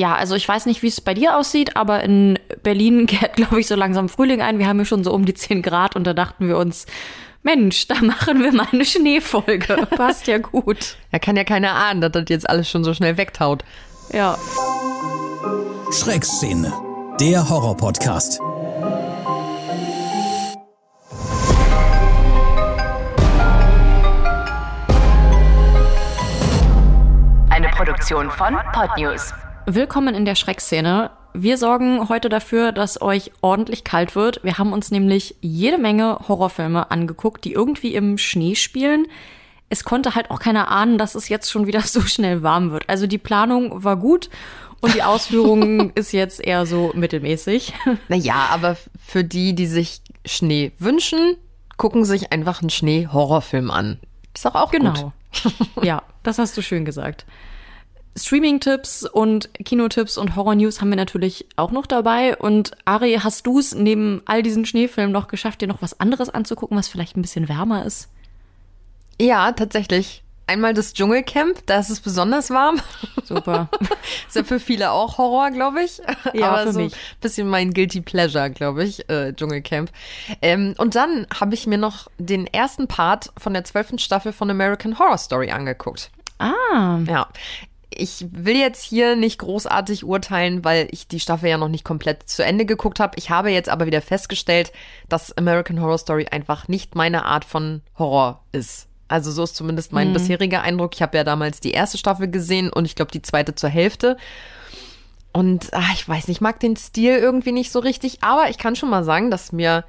ja, also ich weiß nicht, wie es bei dir aussieht, aber in Berlin kehrt, glaube ich, so langsam Frühling ein. Wir haben ja schon so um die 10 Grad und da dachten wir uns, Mensch, da machen wir mal eine Schneefolge. Passt ja gut. Er kann ja keiner ahnen, dass das jetzt alles schon so schnell wegtaut. Ja. Schreckszene, der Horror-Podcast. Eine Produktion von Podnews. Willkommen in der Schreckszene. Wir sorgen heute dafür, dass euch ordentlich kalt wird. Wir haben uns nämlich jede Menge Horrorfilme angeguckt, die irgendwie im Schnee spielen. Es konnte halt auch keiner ahnen, dass es jetzt schon wieder so schnell warm wird. Also die Planung war gut und die Ausführung ist jetzt eher so mittelmäßig. Naja, aber für die, die sich Schnee wünschen, gucken sich einfach einen Schnee-Horrorfilm an. Ist doch auch Genau. gut. ja, das hast du schön gesagt. Streaming-Tipps und Kinotipps und Horror-News haben wir natürlich auch noch dabei. Und Ari, hast du es neben all diesen Schneefilmen noch geschafft, dir noch was anderes anzugucken, was vielleicht ein bisschen wärmer ist? Ja, tatsächlich. Einmal das Dschungelcamp, da ist es besonders warm. Super. Ist ja für viele auch Horror, glaube ich. Ja, Aber für so mich. ein bisschen mein Guilty Pleasure, glaube ich, äh, Dschungelcamp. Ähm, und dann habe ich mir noch den ersten Part von der zwölften Staffel von American Horror Story angeguckt. ah, Ja. Ich will jetzt hier nicht großartig urteilen, weil ich die Staffel ja noch nicht komplett zu Ende geguckt habe. Ich habe jetzt aber wieder festgestellt, dass American Horror Story einfach nicht meine Art von Horror ist. Also so ist zumindest mein bisheriger Eindruck. Ich habe ja damals die erste Staffel gesehen und ich glaube die zweite zur Hälfte. Und ach, ich weiß nicht, ich mag den Stil irgendwie nicht so richtig, aber ich kann schon mal sagen, dass mir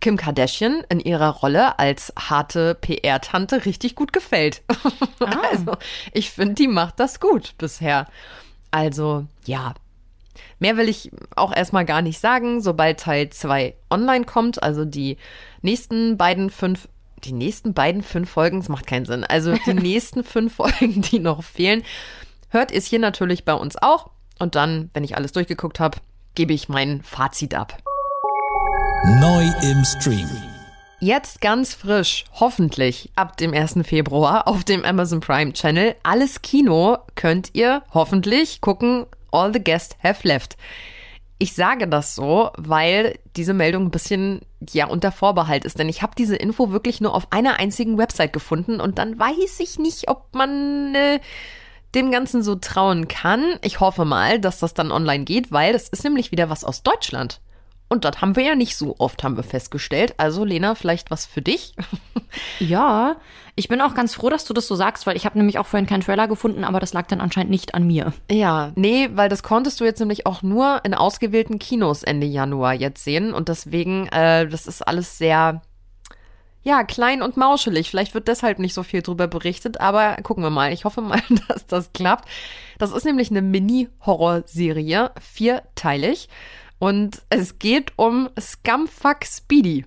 Kim Kardashian in ihrer Rolle als harte PR-Tante richtig gut gefällt. Also, ich finde, die macht das gut bisher. Also, ja. Mehr will ich auch erstmal gar nicht sagen, sobald Teil 2 online kommt. Also die nächsten beiden fünf, die nächsten beiden fünf Folgen, das macht keinen Sinn. Also die nächsten fünf Folgen, die noch fehlen, hört ihr es hier natürlich bei uns auch. Und dann, wenn ich alles durchgeguckt habe, gebe ich mein Fazit ab. Neu im Stream. Jetzt ganz frisch, hoffentlich ab dem 1. Februar auf dem Amazon Prime Channel. Alles Kino könnt ihr hoffentlich gucken. All the guests have left. Ich sage das so, weil diese Meldung ein bisschen ja unter Vorbehalt ist, denn ich habe diese Info wirklich nur auf einer einzigen Website gefunden und dann weiß ich nicht, ob man äh, dem Ganzen so trauen kann. Ich hoffe mal, dass das dann online geht, weil das ist nämlich wieder was aus Deutschland. Und das haben wir ja nicht so oft, haben wir festgestellt. Also, Lena, vielleicht was für dich? ja. Ich bin auch ganz froh, dass du das so sagst, weil ich habe nämlich auch vorhin keinen Trailer gefunden, aber das lag dann anscheinend nicht an mir. Ja, nee, weil das konntest du jetzt nämlich auch nur in ausgewählten Kinos Ende Januar jetzt sehen. Und deswegen, äh, das ist alles sehr, ja, klein und mauschelig. Vielleicht wird deshalb nicht so viel drüber berichtet, aber gucken wir mal. Ich hoffe mal, dass das klappt. Das ist nämlich eine Mini-Horror-Serie, vierteilig. Und es geht um Scumfuck Speedy.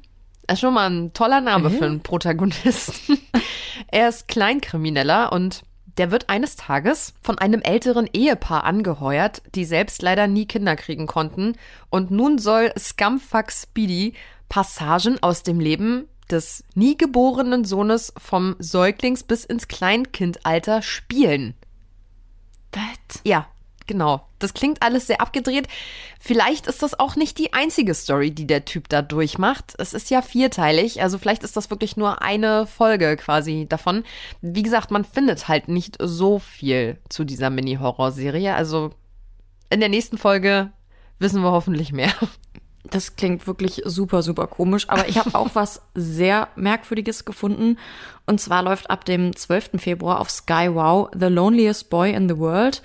Das ist schon mal ein toller Name für einen Protagonisten. er ist Kleinkrimineller und der wird eines Tages von einem älteren Ehepaar angeheuert, die selbst leider nie Kinder kriegen konnten. Und nun soll Scumfuck Speedy Passagen aus dem Leben des nie geborenen Sohnes vom Säuglings bis ins Kleinkindalter spielen. Was? Ja, genau. Das klingt alles sehr abgedreht. Vielleicht ist das auch nicht die einzige Story, die der Typ da durchmacht. Es ist ja vierteilig, also vielleicht ist das wirklich nur eine Folge quasi davon. Wie gesagt, man findet halt nicht so viel zu dieser Mini-Horror-Serie. Also in der nächsten Folge wissen wir hoffentlich mehr. Das klingt wirklich super, super komisch. Aber ich habe auch was sehr Merkwürdiges gefunden. Und zwar läuft ab dem 12. Februar auf Sky Wow The Loneliest Boy in the World.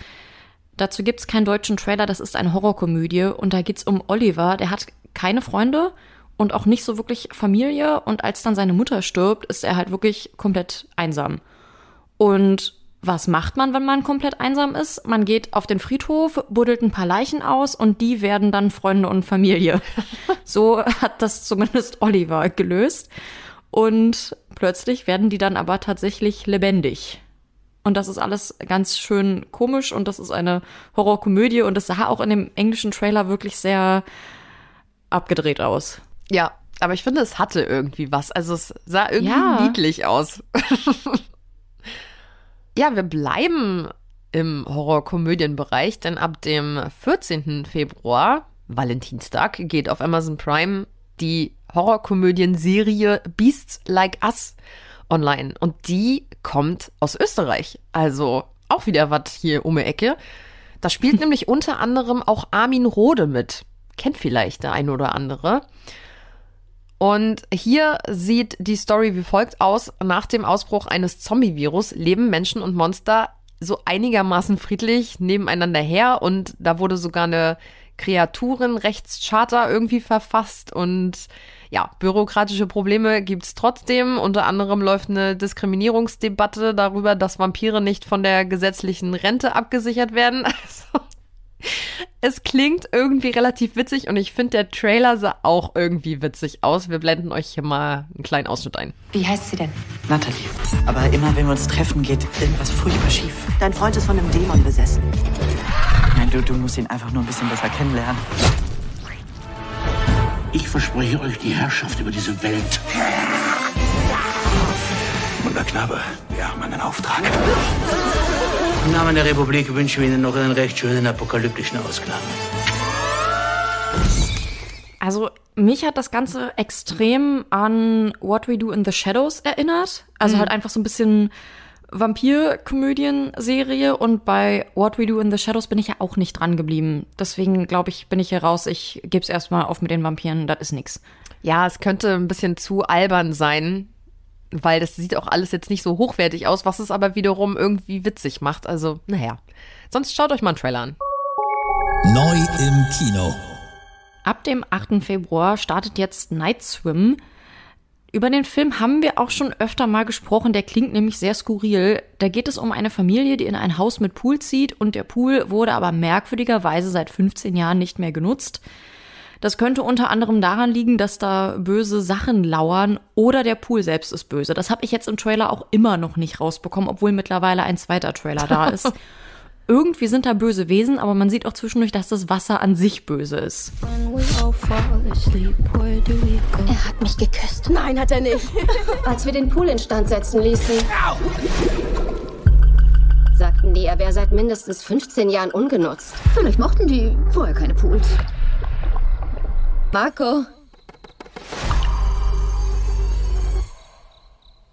Dazu gibt's keinen deutschen Trailer, das ist eine Horrorkomödie. Und da geht's um Oliver, der hat keine Freunde und auch nicht so wirklich Familie. Und als dann seine Mutter stirbt, ist er halt wirklich komplett einsam. Und was macht man, wenn man komplett einsam ist? Man geht auf den Friedhof, buddelt ein paar Leichen aus und die werden dann Freunde und Familie. so hat das zumindest Oliver gelöst. Und plötzlich werden die dann aber tatsächlich lebendig. Und das ist alles ganz schön komisch und das ist eine Horrorkomödie und es sah auch in dem englischen Trailer wirklich sehr abgedreht aus. Ja, aber ich finde, es hatte irgendwie was. Also es sah irgendwie Ja. niedlich aus. ja, wir bleiben im Horror-Komödien-Bereich, denn ab dem 14. Februar, Valentinstag, geht auf Amazon Prime die Horrorkomödien-Serie Beasts Like Us online. Und die kommt aus Österreich. Also auch wieder was hier um die Ecke. Da spielt nämlich unter anderem auch Armin Rode mit. Kennt vielleicht der eine oder andere. Und hier sieht die Story wie folgt aus. Nach dem Ausbruch eines Zombie-Virus leben Menschen und Monster so einigermaßen friedlich nebeneinander her und da wurde sogar eine Kreaturenrechtscharta irgendwie verfasst und ja, bürokratische Probleme gibt's trotzdem. Unter anderem läuft eine Diskriminierungsdebatte darüber, dass Vampire nicht von der gesetzlichen Rente abgesichert werden. Also, es klingt irgendwie relativ witzig und ich finde, der Trailer sah auch irgendwie witzig aus. Wir blenden euch hier mal einen kleinen Ausschnitt ein. Wie heißt sie denn? Natalie. Aber immer wenn wir uns treffen, geht irgendwas furchtbar schief. Dein Freund ist von einem Dämon besessen. Nein, du, du musst ihn einfach nur ein bisschen besser kennenlernen. Ich verspreche euch die Herrschaft über diese Welt. Unser Knabe, wir haben einen Auftrag. Im Namen der Republik wünschen wir Ihnen noch einen recht schönen apokalyptischen Ausklang. Also mich hat das Ganze extrem an What We Do in the Shadows erinnert. Also halt einfach so ein bisschen Vampir-Komödien-Serie und bei What We Do in the Shadows bin ich ja auch nicht dran geblieben. Deswegen glaube ich, bin ich hier raus. Ich gebe es erstmal auf mit den Vampiren, das ist nix. Ja, es könnte ein bisschen zu albern sein, weil das sieht auch alles jetzt nicht so hochwertig aus, was es aber wiederum irgendwie witzig macht. Also, naja. Sonst schaut euch mal einen Trailer an. Neu im Kino. Ab dem 8. Februar startet jetzt Night Swim. Über den Film haben wir auch schon öfter mal gesprochen, der klingt nämlich sehr skurril. Da geht es um eine Familie, die in ein Haus mit Pool zieht und der Pool wurde aber merkwürdigerweise seit 15 Jahren nicht mehr genutzt. Das könnte unter anderem daran liegen, dass da böse Sachen lauern oder der Pool selbst ist böse. Das habe ich jetzt im Trailer auch immer noch nicht rausbekommen, obwohl mittlerweile ein zweiter Trailer da ist. Irgendwie sind da böse Wesen, aber man sieht auch zwischendurch, dass das Wasser an sich böse ist. Er hat mich geküsst. Nein, hat er nicht. Als wir den Pool instand setzen ließen, sagten die, er wäre seit mindestens 15 Jahren ungenutzt. Vielleicht mochten die vorher keine Pools. Marco.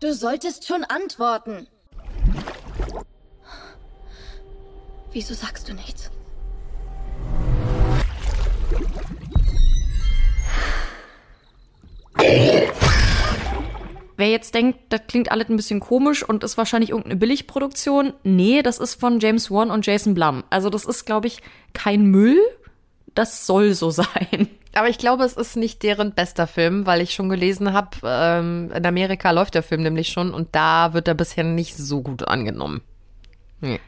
Du solltest schon antworten. Wieso sagst du nichts? Wer jetzt denkt, das klingt alles ein bisschen komisch und ist wahrscheinlich irgendeine Billigproduktion, nee, das ist von James Wan und Jason Blum. Also das ist, glaube ich, kein Müll. Das soll so sein. Aber ich glaube, es ist nicht deren bester Film, weil ich schon gelesen habe, ähm, in Amerika läuft der Film nämlich schon und da wird er bisher nicht so gut angenommen.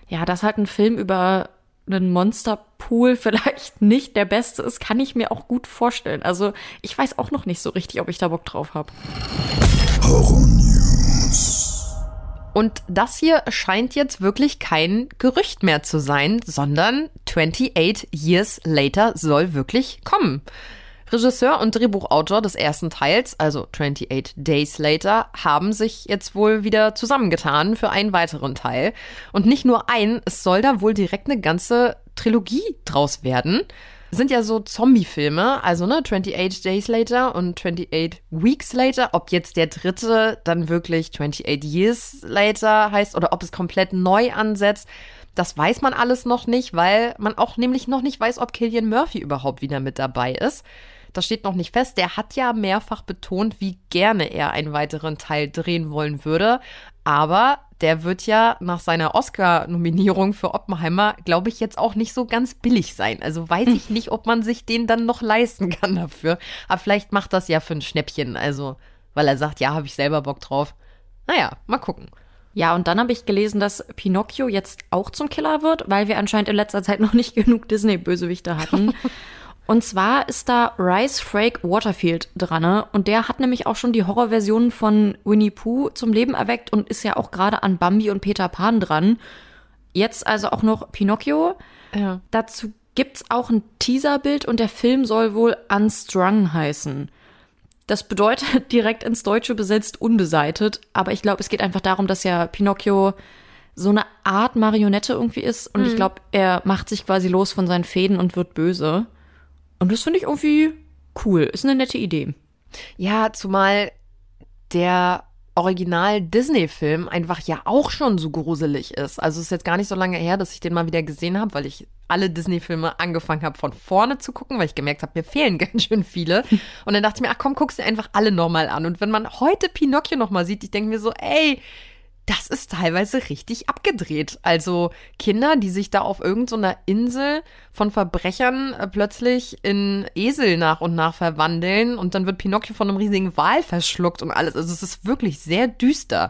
Ja, dass halt ein Film über einen Monsterpool vielleicht nicht der beste ist, kann ich mir auch gut vorstellen. Also ich weiß auch noch nicht so richtig, ob ich da Bock drauf habe. Und das hier scheint jetzt wirklich kein Gerücht mehr zu sein, sondern 28 Years Later soll wirklich kommen. Regisseur und Drehbuchautor des ersten Teils, also 28 Days Later, haben sich jetzt wohl wieder zusammengetan für einen weiteren Teil. Und nicht nur ein, es soll da wohl direkt eine ganze Trilogie draus werden. Sind ja so Zombie-Filme, also ne, 28 Days Later und 28 Weeks Later. Ob jetzt der dritte dann wirklich 28 Years Later heißt oder ob es komplett neu ansetzt, das weiß man alles noch nicht, weil man auch nämlich noch nicht weiß, ob Killian Murphy überhaupt wieder mit dabei ist. Das steht noch nicht fest. Der hat ja mehrfach betont, wie gerne er einen weiteren Teil drehen wollen würde. Aber der wird ja nach seiner Oscar-Nominierung für Oppenheimer, glaube ich, jetzt auch nicht so ganz billig sein. Also weiß ich nicht, ob man sich den dann noch leisten kann dafür. Aber vielleicht macht das ja für ein Schnäppchen. Also, weil er sagt, ja, habe ich selber Bock drauf. Naja, mal gucken. Ja, und dann habe ich gelesen, dass Pinocchio jetzt auch zum Killer wird, weil wir anscheinend in letzter Zeit noch nicht genug Disney-Bösewichte hatten. Und zwar ist da Rice Frake Waterfield dran. ne? Und der hat nämlich auch schon die Horrorversion von Winnie Pooh zum Leben erweckt und ist ja auch gerade an Bambi und Peter Pan dran. Jetzt also auch noch Pinocchio. Ja. Dazu gibt's auch ein Teaserbild und der Film soll wohl Unstrung heißen. Das bedeutet direkt ins Deutsche besetzt unbeseitet, aber ich glaube, es geht einfach darum, dass ja Pinocchio so eine Art Marionette irgendwie ist. Und ich glaube, er macht sich quasi los von seinen Fäden und wird böse. Und das finde ich irgendwie cool. Ist eine nette Idee. Ja, zumal der Original-Disney-Film einfach ja auch schon so gruselig ist. Also es ist jetzt gar nicht so lange her, dass ich den mal wieder gesehen habe, weil ich alle Disney-Filme angefangen habe, von vorne zu gucken, weil ich gemerkt habe, mir fehlen ganz schön viele. Und dann dachte ich mir, ach komm, guckst du einfach alle nochmal an. Und wenn man heute Pinocchio nochmal sieht, ich denke mir so, ey, das ist teilweise richtig abgedreht. Also Kinder, die sich da auf irgendeiner Insel von Verbrechern äh, plötzlich in Esel nach und nach verwandeln und dann wird Pinocchio von einem riesigen Wal verschluckt und alles. Also es ist wirklich sehr düster.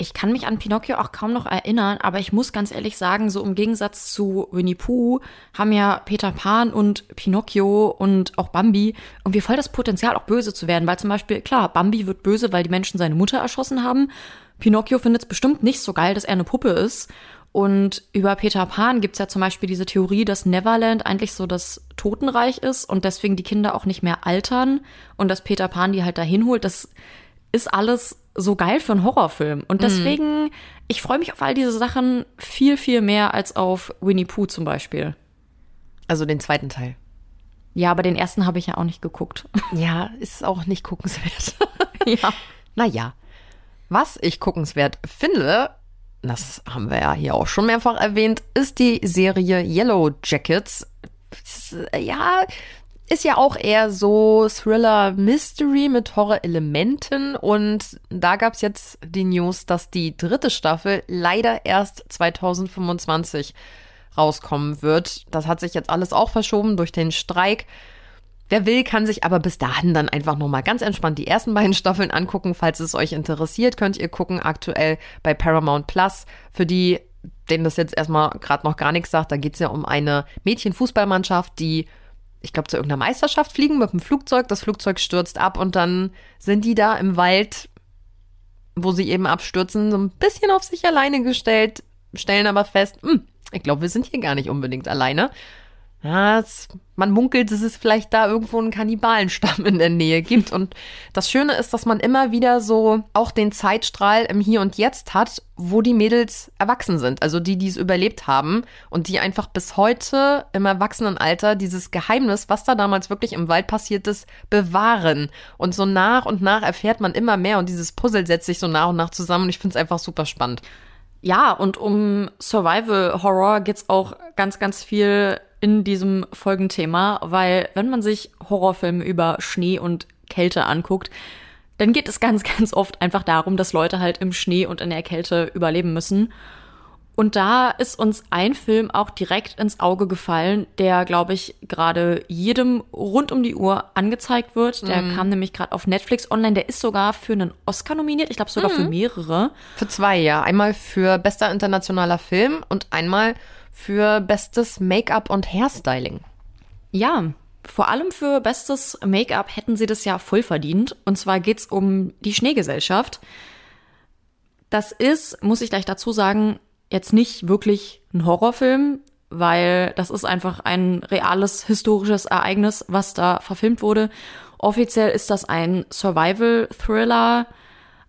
Ich kann mich an Pinocchio auch kaum noch erinnern, aber ich muss ganz ehrlich sagen, so im Gegensatz zu Winnie Pooh haben ja Peter Pan und Pinocchio und auch Bambi irgendwie voll das Potenzial, auch böse zu werden. Weil zum Beispiel, klar, Bambi wird böse, weil die Menschen seine Mutter erschossen haben. Pinocchio findet es bestimmt nicht so geil, dass er eine Puppe ist. Und über Peter Pan gibt's ja zum Beispiel diese Theorie, dass Neverland eigentlich so das Totenreich ist und deswegen die Kinder auch nicht mehr altern und dass Peter Pan die halt dahin holt. Das ist alles so geil für einen Horrorfilm. Und deswegen, ich freue mich auf all diese Sachen viel, viel mehr als auf Winnie Pooh zum Beispiel. Also den zweiten Teil. Ja, aber den ersten habe ich ja auch nicht geguckt. Ja, ist auch nicht guckenswert. ja. Naja, was ich guckenswert finde, das haben wir ja hier auch schon mehrfach erwähnt, ist die Serie Yellow Jackets. Äh, Ja, ist ja auch eher so Thriller-Mystery mit Horror-Elementen. Und da gab es jetzt die News, dass die dritte Staffel leider erst 2025 rauskommen wird. Das hat sich jetzt alles auch verschoben durch den Streik. Wer will, kann sich aber bis dahin dann einfach nochmal ganz entspannt die ersten beiden Staffeln angucken. Falls es euch interessiert, könnt ihr gucken, aktuell bei Paramount Plus. Für die, denen das jetzt erstmal gerade noch gar nichts sagt, da geht es ja um eine Mädchenfußballmannschaft, die, ich glaube, zu irgendeiner Meisterschaft fliegen mit dem Flugzeug. Das Flugzeug stürzt ab und dann sind die da im Wald, wo sie eben abstürzen, so ein bisschen auf sich alleine gestellt, stellen aber fest, hm, ich glaube, wir sind hier gar nicht unbedingt alleine. Ja, es, man munkelt, dass es vielleicht da irgendwo einen Kannibalenstamm in der Nähe gibt. Und das Schöne ist, dass man immer wieder so auch den Zeitstrahl im Hier und Jetzt hat, wo die Mädels erwachsen sind. Also die, die es überlebt haben und die einfach bis heute im Erwachsenenalter dieses Geheimnis, was da damals wirklich im Wald passiert ist, bewahren. Und so nach und nach erfährt man immer mehr und dieses Puzzle setzt sich so nach und nach zusammen. Und ich finde es einfach super spannend. Ja, und um Survival Horror geht's auch ganz, ganz viel in diesem Folgenthema, weil wenn man sich Horrorfilme über Schnee und Kälte anguckt, dann geht es ganz, ganz oft einfach darum, dass Leute halt im Schnee und in der Kälte überleben müssen. Und da ist uns ein Film auch direkt ins Auge gefallen, der, glaube ich, gerade jedem rund um die Uhr angezeigt wird. Der kam nämlich gerade auf Netflix online. Der ist sogar für einen Oscar nominiert. Ich glaube sogar für mehrere. Für zwei, ja. Einmal für bester internationaler Film und einmal für bestes Make-up und Hairstyling. Ja, vor allem für bestes Make-up hätten sie das ja voll verdient. Und zwar geht's um die Schneegesellschaft. Das ist, muss ich gleich dazu sagen, jetzt nicht wirklich ein Horrorfilm, weil das ist einfach ein reales historisches Ereignis, was da verfilmt wurde. Offiziell ist das ein Survival-Thriller,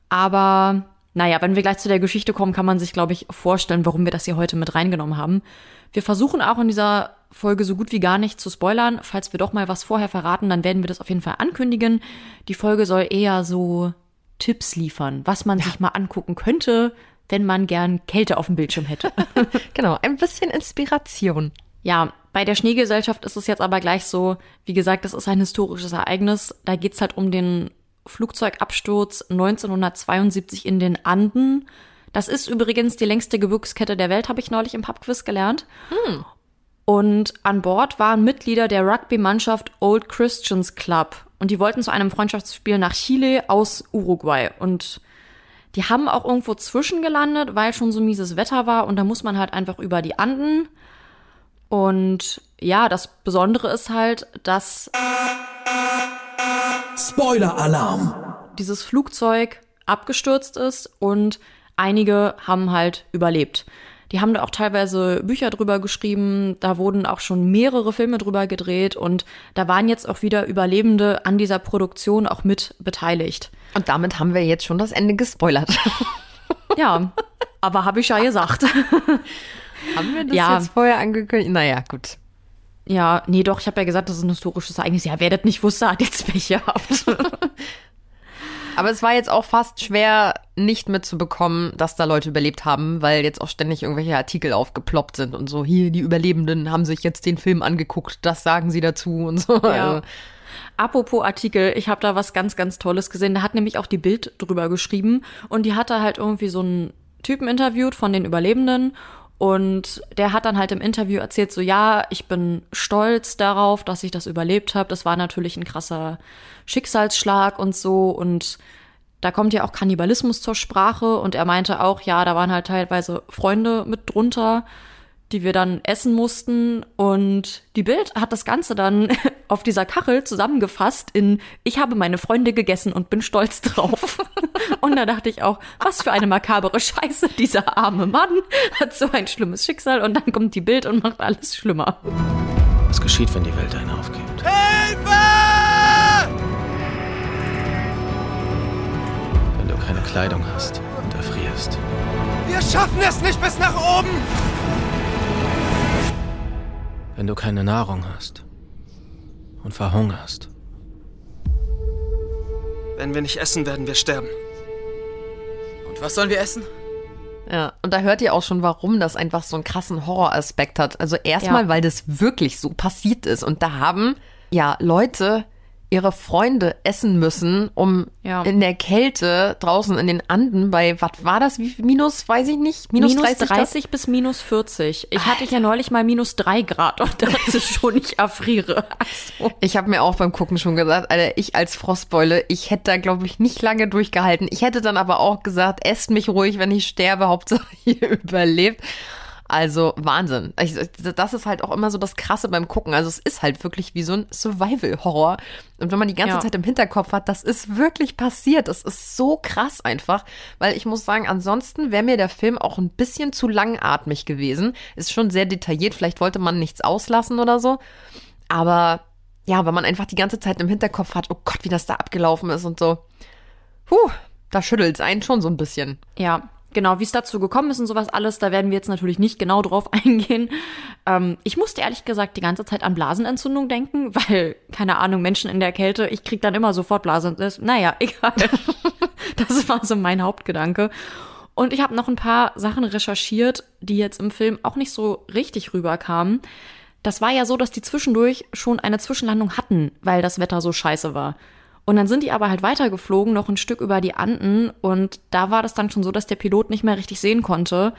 aber naja, wenn wir gleich zu der Geschichte kommen, kann man sich, glaube ich, vorstellen, warum wir das hier heute mit reingenommen haben. Wir versuchen auch in dieser Folge so gut wie gar nicht zu spoilern. Falls wir doch mal was vorher verraten, dann werden wir das auf jeden Fall ankündigen. Die Folge soll eher so Tipps liefern, was man sich mal angucken könnte, wenn man gern Kälte auf dem Bildschirm hätte. Genau, ein bisschen Inspiration. Ja, bei der Schneegesellschaft ist es jetzt aber gleich so, wie gesagt, das ist ein historisches Ereignis. Da geht's halt um den Flugzeugabsturz 1972 in den Anden. Das ist übrigens die längste Gebirgskette der Welt, habe ich neulich im Pubquiz gelernt. Und an Bord waren Mitglieder der Rugby-Mannschaft Old Christians Club. Und die wollten zu einem Freundschaftsspiel nach Chile aus Uruguay. Und die haben auch irgendwo zwischengelandet, weil schon so mieses Wetter war. Und da muss man halt einfach über die Anden. Und ja, das Besondere ist halt, dass Spoiler-Alarm! dieses Flugzeug abgestürzt ist und einige haben halt überlebt. Die haben da auch teilweise Bücher drüber geschrieben, da wurden auch schon mehrere Filme drüber gedreht und da waren jetzt auch wieder Überlebende an dieser Produktion auch mit beteiligt. Und damit haben wir jetzt schon das Ende gespoilert. Ja, aber habe ich ja gesagt. Haben wir das Ja. jetzt vorher angekündigt? Naja, gut. Ja, nee, doch, ich habe ja gesagt, das ist ein historisches Ereignis. Ja, wer das nicht wusste, hat jetzt Pech gehabt. Aber es war jetzt auch fast schwer, nicht mitzubekommen, dass da Leute überlebt haben, weil jetzt auch ständig irgendwelche Artikel aufgeploppt sind und so, hier, die Überlebenden haben sich jetzt den Film angeguckt, das sagen sie dazu und so. Ja. Also, Apropos Artikel, ich habe da was ganz, ganz Tolles gesehen. Da hat nämlich auch die Bild drüber geschrieben und die hat da halt irgendwie so einen Typen interviewt von den Überlebenden und der hat dann halt im Interview erzählt, so ja, ich bin stolz darauf, dass ich das überlebt habe. Das war natürlich ein krasser Schicksalsschlag und so. Und da kommt ja auch Kannibalismus zur Sprache. Und er meinte auch, ja, da waren halt teilweise Freunde mit drunter, die wir dann essen mussten und die Bild hat das Ganze dann auf dieser Kachel zusammengefasst in Ich habe meine Freunde gegessen und bin stolz drauf. Und da dachte ich auch, was für eine makabere Scheiße, dieser arme Mann hat so ein schlimmes Schicksal und dann kommt die Bild und macht alles schlimmer. Was geschieht, wenn die Welt einen aufgibt? Wenn du keine Kleidung hast und erfrierst. Wir schaffen es nicht bis nach oben! Wenn du keine Nahrung hast und verhungerst. Wenn wir nicht essen, werden wir sterben. Und was sollen wir essen? ja. Und da hört ihr auch schon, warum das einfach so einen krassen Horroraspekt hat. Also erstmal, Ja. weil das wirklich so passiert ist. Und da haben ja Leute ihre Freunde essen müssen, um Ja. in der Kälte draußen in den Anden bei, was war das, wie minus, weiß ich nicht, minus, Minus 30, 30, bis minus 40. Ich hatte ja neulich mal minus 3 Grad und dachte schon, ich erfriere. Also, Ich habe mir auch beim Gucken schon gesagt, Alter, ich als Frostbeule, ich hätte da, glaube ich, nicht lange durchgehalten. Ich hätte dann aber auch gesagt, esst mich ruhig, wenn ich sterbe, Hauptsache ihr überlebt. Also Wahnsinn. Ich, das ist halt auch immer so das Krasse beim Gucken. Also es ist halt wirklich wie so ein Survival-Horror. Und wenn man die ganze Ja. Zeit im Hinterkopf hat, das ist wirklich passiert. Das ist so krass einfach. Weil ich muss sagen, ansonsten wäre mir der Film auch ein bisschen zu langatmig gewesen. Ist schon sehr detailliert. Vielleicht wollte man nichts auslassen oder so. Aber ja, wenn man einfach die ganze Zeit im Hinterkopf hat, oh Gott, wie das da abgelaufen ist und so. Puh, da schüttelt es einen schon so ein bisschen. ja, genau, wie es dazu gekommen ist und sowas alles, da werden wir jetzt natürlich nicht genau drauf eingehen. Ähm, ich musste ehrlich gesagt die ganze Zeit an Blasenentzündung denken, weil, keine Ahnung, Menschen in der Kälte, ich krieg dann immer sofort Blasenentzündung. Naja, egal. das war so mein Hauptgedanke. Und ich habe noch ein paar Sachen recherchiert, die jetzt im Film auch nicht so richtig rüberkamen. Das war ja so, dass die zwischendurch schon eine Zwischenlandung hatten, weil das Wetter so scheiße war. Und dann sind die aber halt weitergeflogen, noch ein Stück über die Anden. Und da war das dann schon so, dass der Pilot nicht mehr richtig sehen konnte.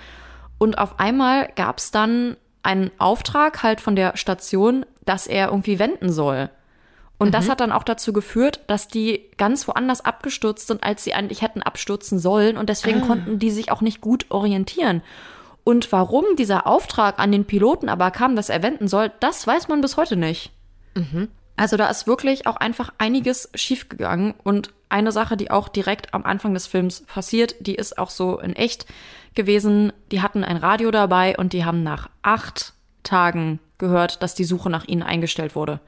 Und auf einmal gab es dann einen Auftrag halt von der Station, dass er irgendwie wenden soll. Und das hat dann auch dazu geführt, dass die ganz woanders abgestürzt sind, als sie eigentlich hätten abstürzen sollen. Und deswegen konnten die sich auch nicht gut orientieren. Und warum dieser Auftrag an den Piloten aber kam, dass er wenden soll, das weiß man bis heute nicht. Also da ist wirklich auch einfach einiges schiefgegangen. Und eine Sache, die auch direkt am Anfang des Films passiert, die ist auch so in echt gewesen. Die hatten ein Radio dabei und die haben nach acht Tagen gehört, dass die Suche nach ihnen eingestellt wurde.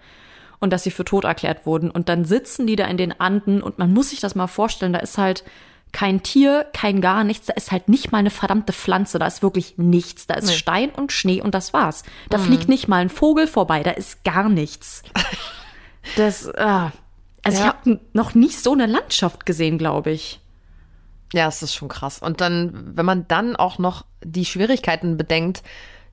Und dass sie für tot erklärt wurden. Und dann sitzen die da in den Anden und man muss sich das mal vorstellen, da ist halt kein Tier, kein gar nichts, da ist halt nicht mal eine verdammte Pflanze, da ist wirklich nichts. Da ist Stein und Schnee und das war's. Da fliegt nicht mal ein Vogel vorbei, da ist gar nichts. Das, ah. also ich Ja. habe noch nicht so eine Landschaft gesehen, glaube ich. Ja, es ist schon krass. Und dann, wenn man dann auch noch die Schwierigkeiten bedenkt,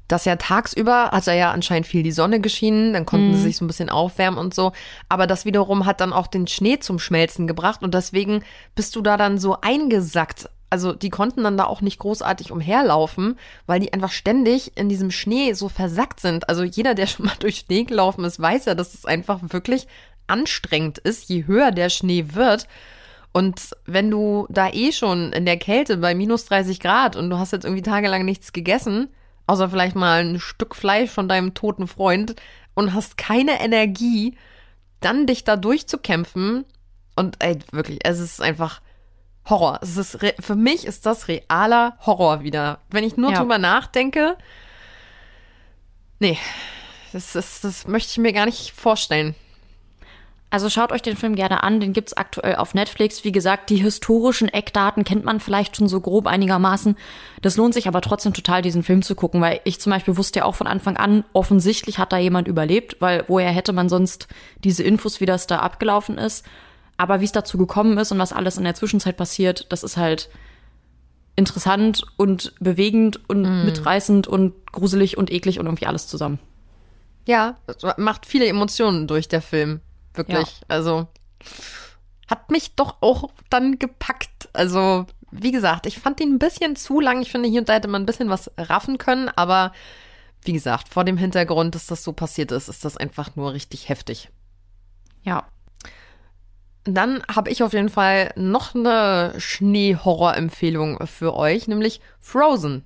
dass ja tagsüber hat ja anscheinend viel die Sonne geschienen, dann konnten sie sich so ein bisschen aufwärmen und so. Aber das wiederum hat dann auch den Schnee zum Schmelzen gebracht und deswegen bist du da dann so eingesackt. Also die konnten dann da auch nicht großartig umherlaufen, weil die einfach ständig in diesem Schnee so versackt sind. Also jeder, der schon mal durch Schnee gelaufen ist, weiß ja, dass es einfach wirklich anstrengend ist, je höher der Schnee wird. Und wenn du da eh schon in der Kälte bei minus 30 Grad und du hast jetzt irgendwie tagelang nichts gegessen, außer vielleicht mal ein Stück Fleisch von deinem toten Freund und hast keine Energie, dann dich da durchzukämpfen und ey, wirklich, es ist einfach Horror. Es ist für mich ist das realer Horror wieder. Wenn ich nur Ja. drüber nachdenke, nee, das, ist, das möchte ich mir gar nicht vorstellen. Also schaut euch den Film gerne an, den gibt's aktuell auf Netflix. Wie gesagt, die historischen Eckdaten kennt man vielleicht schon so grob einigermaßen. Das lohnt sich aber trotzdem total, diesen Film zu gucken, weil ich zum Beispiel wusste ja auch von Anfang an, offensichtlich hat da jemand überlebt, weil woher hätte man sonst diese Infos, wie das da abgelaufen ist. Aber wie es dazu gekommen ist und was alles in der Zwischenzeit passiert, das ist halt interessant und bewegend und Mm. mitreißend und gruselig und eklig und irgendwie alles zusammen. Ja, macht viele Emotionen durch der Film. Wirklich. Also hat mich doch auch dann gepackt. Also, wie gesagt, ich fand ihn ein bisschen zu lang. Ich finde, hier und da hätte man ein bisschen was raffen können, aber wie gesagt, vor dem Hintergrund, dass das so passiert ist, ist das einfach nur richtig heftig. Ja. Dann habe ich auf jeden Fall noch eine Schnee-Horror-Empfehlung für euch, nämlich Frozen.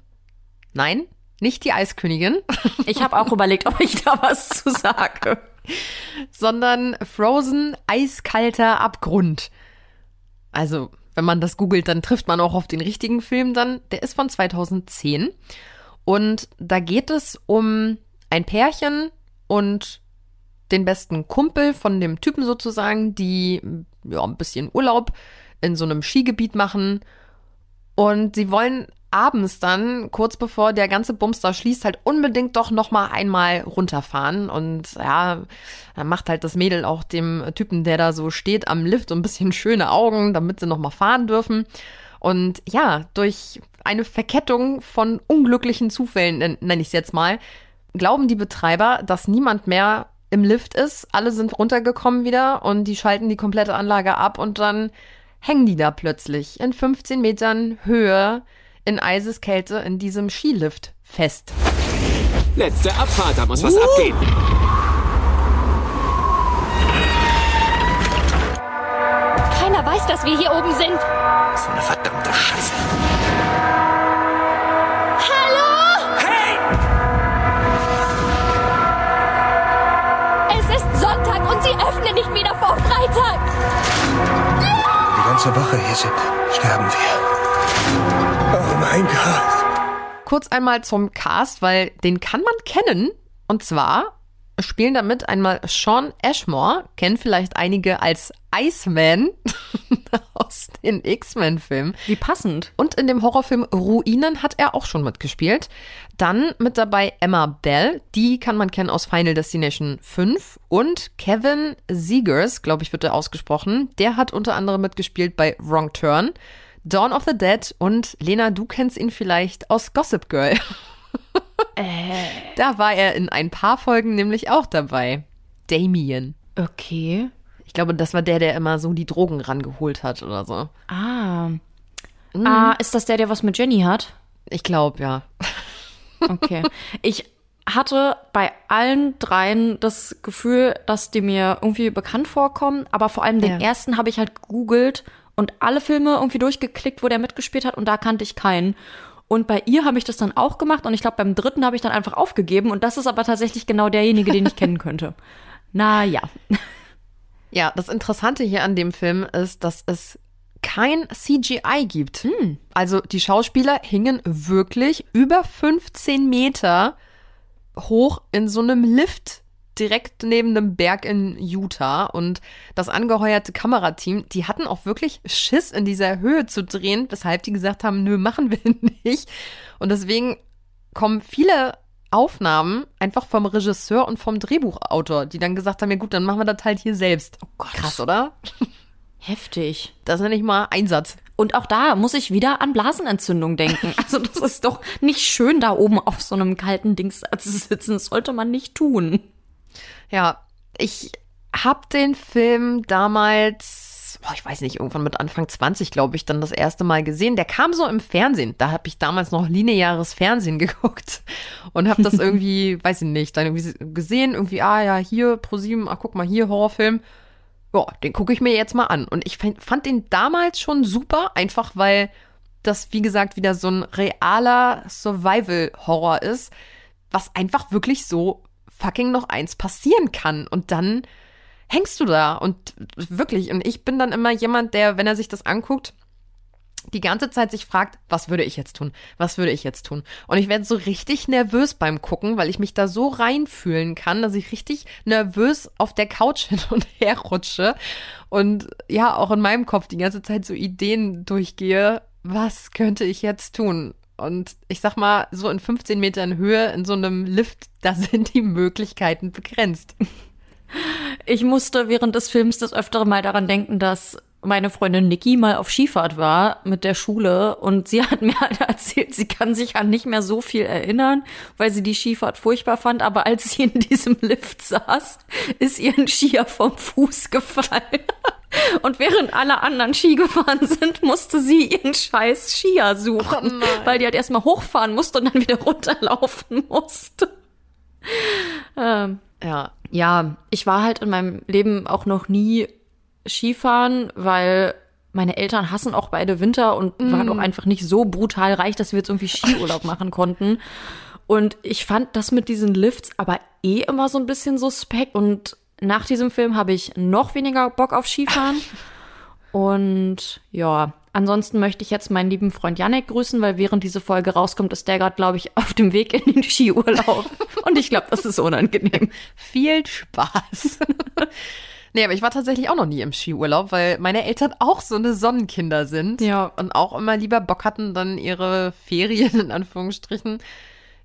Nein, nicht die Eiskönigin. Ich habe auch überlegt, ob ich da was zu sage. sondern Frozen eiskalter Abgrund. Also, wenn man das googelt, dann trifft man auch auf den richtigen Film dann. Der ist von 2010 und da geht es um ein Pärchen und den besten Kumpel von dem Typen sozusagen, die ja ein bisschen Urlaub in so einem Skigebiet machen und sie wollen abends dann, kurz bevor der ganze Bums da schließt, halt unbedingt doch noch mal einmal runterfahren. Und ja, dann macht halt das Mädel auch dem Typen, der da so steht am Lift, so ein bisschen schöne Augen, damit sie noch mal fahren dürfen. Und ja, durch eine Verkettung von unglücklichen Zufällen, nenn- nenne ich es jetzt mal, glauben die Betreiber, dass niemand mehr im Lift ist. Alle sind runtergekommen wieder und die schalten die komplette Anlage ab und dann hängen die da plötzlich in 15 Metern Höhe in Eiseskälte in diesem Skilift fest. Letzte Abfahrt, da muss was abgehen. Keiner weiß, dass wir hier oben sind. So eine verdammte Scheiße. Öffnen nicht wieder vor Freitag. Die ganze Woche hier sind, sterben wir. Oh mein Gott. Kurz einmal zum Cast, weil den kann man kennen. Und zwar spielen damit einmal Sean Ashmore, kennen vielleicht einige als Iceman aus den X-Men-Filmen. Wie passend. Und in dem Horrorfilm Ruinen hat er auch schon mitgespielt. Dann mit dabei Emma Bell, die kann man kennen aus Final Destination 5. Und Kevin Siegers, glaube ich, wird er ausgesprochen. Der hat unter anderem mitgespielt bei Wrong Turn, Dawn of the Dead und Lena, du kennst ihn vielleicht aus Gossip Girl. Da war er in ein paar Folgen nämlich auch dabei. Damien. Okay. Ich glaube, das war der, der immer so die Drogen rangeholt hat oder so. Ah. Ah, ist das der, der was mit Jenny hat? Ich glaube, ja. Okay. Ich hatte bei allen dreien das Gefühl, dass die mir irgendwie bekannt vorkommen, aber vor allem den Ja. ersten habe ich halt gegoogelt und alle Filme irgendwie durchgeklickt, wo der mitgespielt hat und da kannte ich keinen. Und bei ihr habe ich das dann auch gemacht und ich glaube, beim dritten habe ich dann einfach aufgegeben und das ist aber tatsächlich genau derjenige, den ich kennen könnte. Naja. Ja, das Interessante hier an dem Film ist, dass es kein CGI gibt. Also die Schauspieler hingen wirklich über 15 Meter hoch in so einem Lift direkt neben einem Berg in Utah und das angeheuerte Kamerateam, die hatten auch wirklich Schiss in dieser Höhe zu drehen, weshalb die gesagt haben, nö, machen wir nicht. Und deswegen kommen viele Aufnahmen einfach vom Regisseur und vom Drehbuchautor, die dann gesagt haben, ja gut, dann machen wir das halt hier selbst. Oh Gott. Krass, oder? Heftig. Das nenne ich mal Einsatz. Und auch da muss ich wieder an Blasenentzündung denken. Also das ist doch nicht schön, da oben auf so einem kalten Dings zu sitzen. Das sollte man nicht tun. Ja, ich habe den Film damals, boah, ich weiß nicht, irgendwann mit Anfang 20, glaube ich, dann das erste Mal gesehen. Der kam so im Fernsehen. Da habe ich damals noch lineares Fernsehen geguckt und habe das irgendwie, weiß ich nicht, dann irgendwie gesehen, irgendwie, ah ja, hier ProSieben, ach guck mal, hier Horrorfilm. Ja, den gucke ich mir jetzt mal an. Und ich fand den damals schon super, einfach weil das, wie gesagt, wieder so ein realer Survival-Horror ist, was einfach wirklich so fucking noch eins passieren kann. Und dann hängst du da und wirklich, und ich bin dann immer jemand, der, wenn er sich das anguckt, die ganze Zeit sich fragt, was würde ich jetzt tun? Was würde ich jetzt tun? Und ich werde so richtig nervös beim Gucken, weil ich mich da so reinfühlen kann, dass ich richtig nervös auf der Couch hin und her rutsche und ja, auch in meinem Kopf die ganze Zeit so Ideen durchgehe, was könnte ich jetzt tun? Und ich sag mal, so in 15 Metern Höhe in so einem Lift, da sind die Möglichkeiten begrenzt. Ich musste während des Films das öftere Mal daran denken, dass meine Freundin Niki mal auf Skifahrt war mit der Schule und sie hat mir halt erzählt, sie kann sich an nicht mehr so viel erinnern, weil sie die Skifahrt furchtbar fand, aber als sie in diesem Lift saß, ist ihr ein Skier vom Fuß gefallen. Und während alle anderen Ski gefahren sind, musste sie ihren scheiß Skier suchen, oh weil die halt erstmal hochfahren musste und dann wieder runterlaufen musste. Ähm, ja. Ja, ich war halt in meinem Leben auch noch nie Skifahren, weil meine Eltern hassen auch beide Winter und mm. waren auch einfach nicht so brutal reich, dass wir jetzt irgendwie Skiurlaub machen konnten. Und ich fand das mit diesen Lifts aber eh immer so ein bisschen suspekt. Und nach diesem Film habe ich noch weniger Bock auf Skifahren. Und ja, ansonsten möchte ich jetzt meinen lieben Freund Janek grüßen, weil während diese Folge rauskommt, ist der gerade, glaube ich, auf dem Weg in den Skiurlaub. Und ich glaube, das ist unangenehm. Viel Spaß. Nee, aber ich war tatsächlich auch noch nie im Skiurlaub, weil meine Eltern auch so eine Sonnenkinder sind. Ja. Und auch immer lieber Bock hatten, dann ihre Ferien in Anführungsstrichen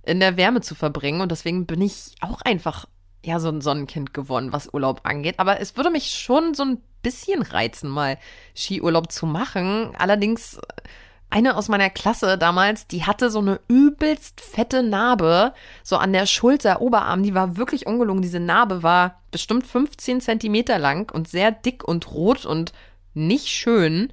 in der Wärme zu verbringen. Und deswegen bin ich auch einfach ja so ein Sonnenkind geworden, was Urlaub angeht. Aber es würde mich schon so ein bisschen reizen, mal Skiurlaub zu machen. Allerdings eine aus meiner Klasse damals, die hatte so eine übelst fette Narbe, so an der Schulter, Oberarm, die war wirklich ungelungen. Diese Narbe war bestimmt 15 Zentimeter lang und sehr dick und rot und nicht schön,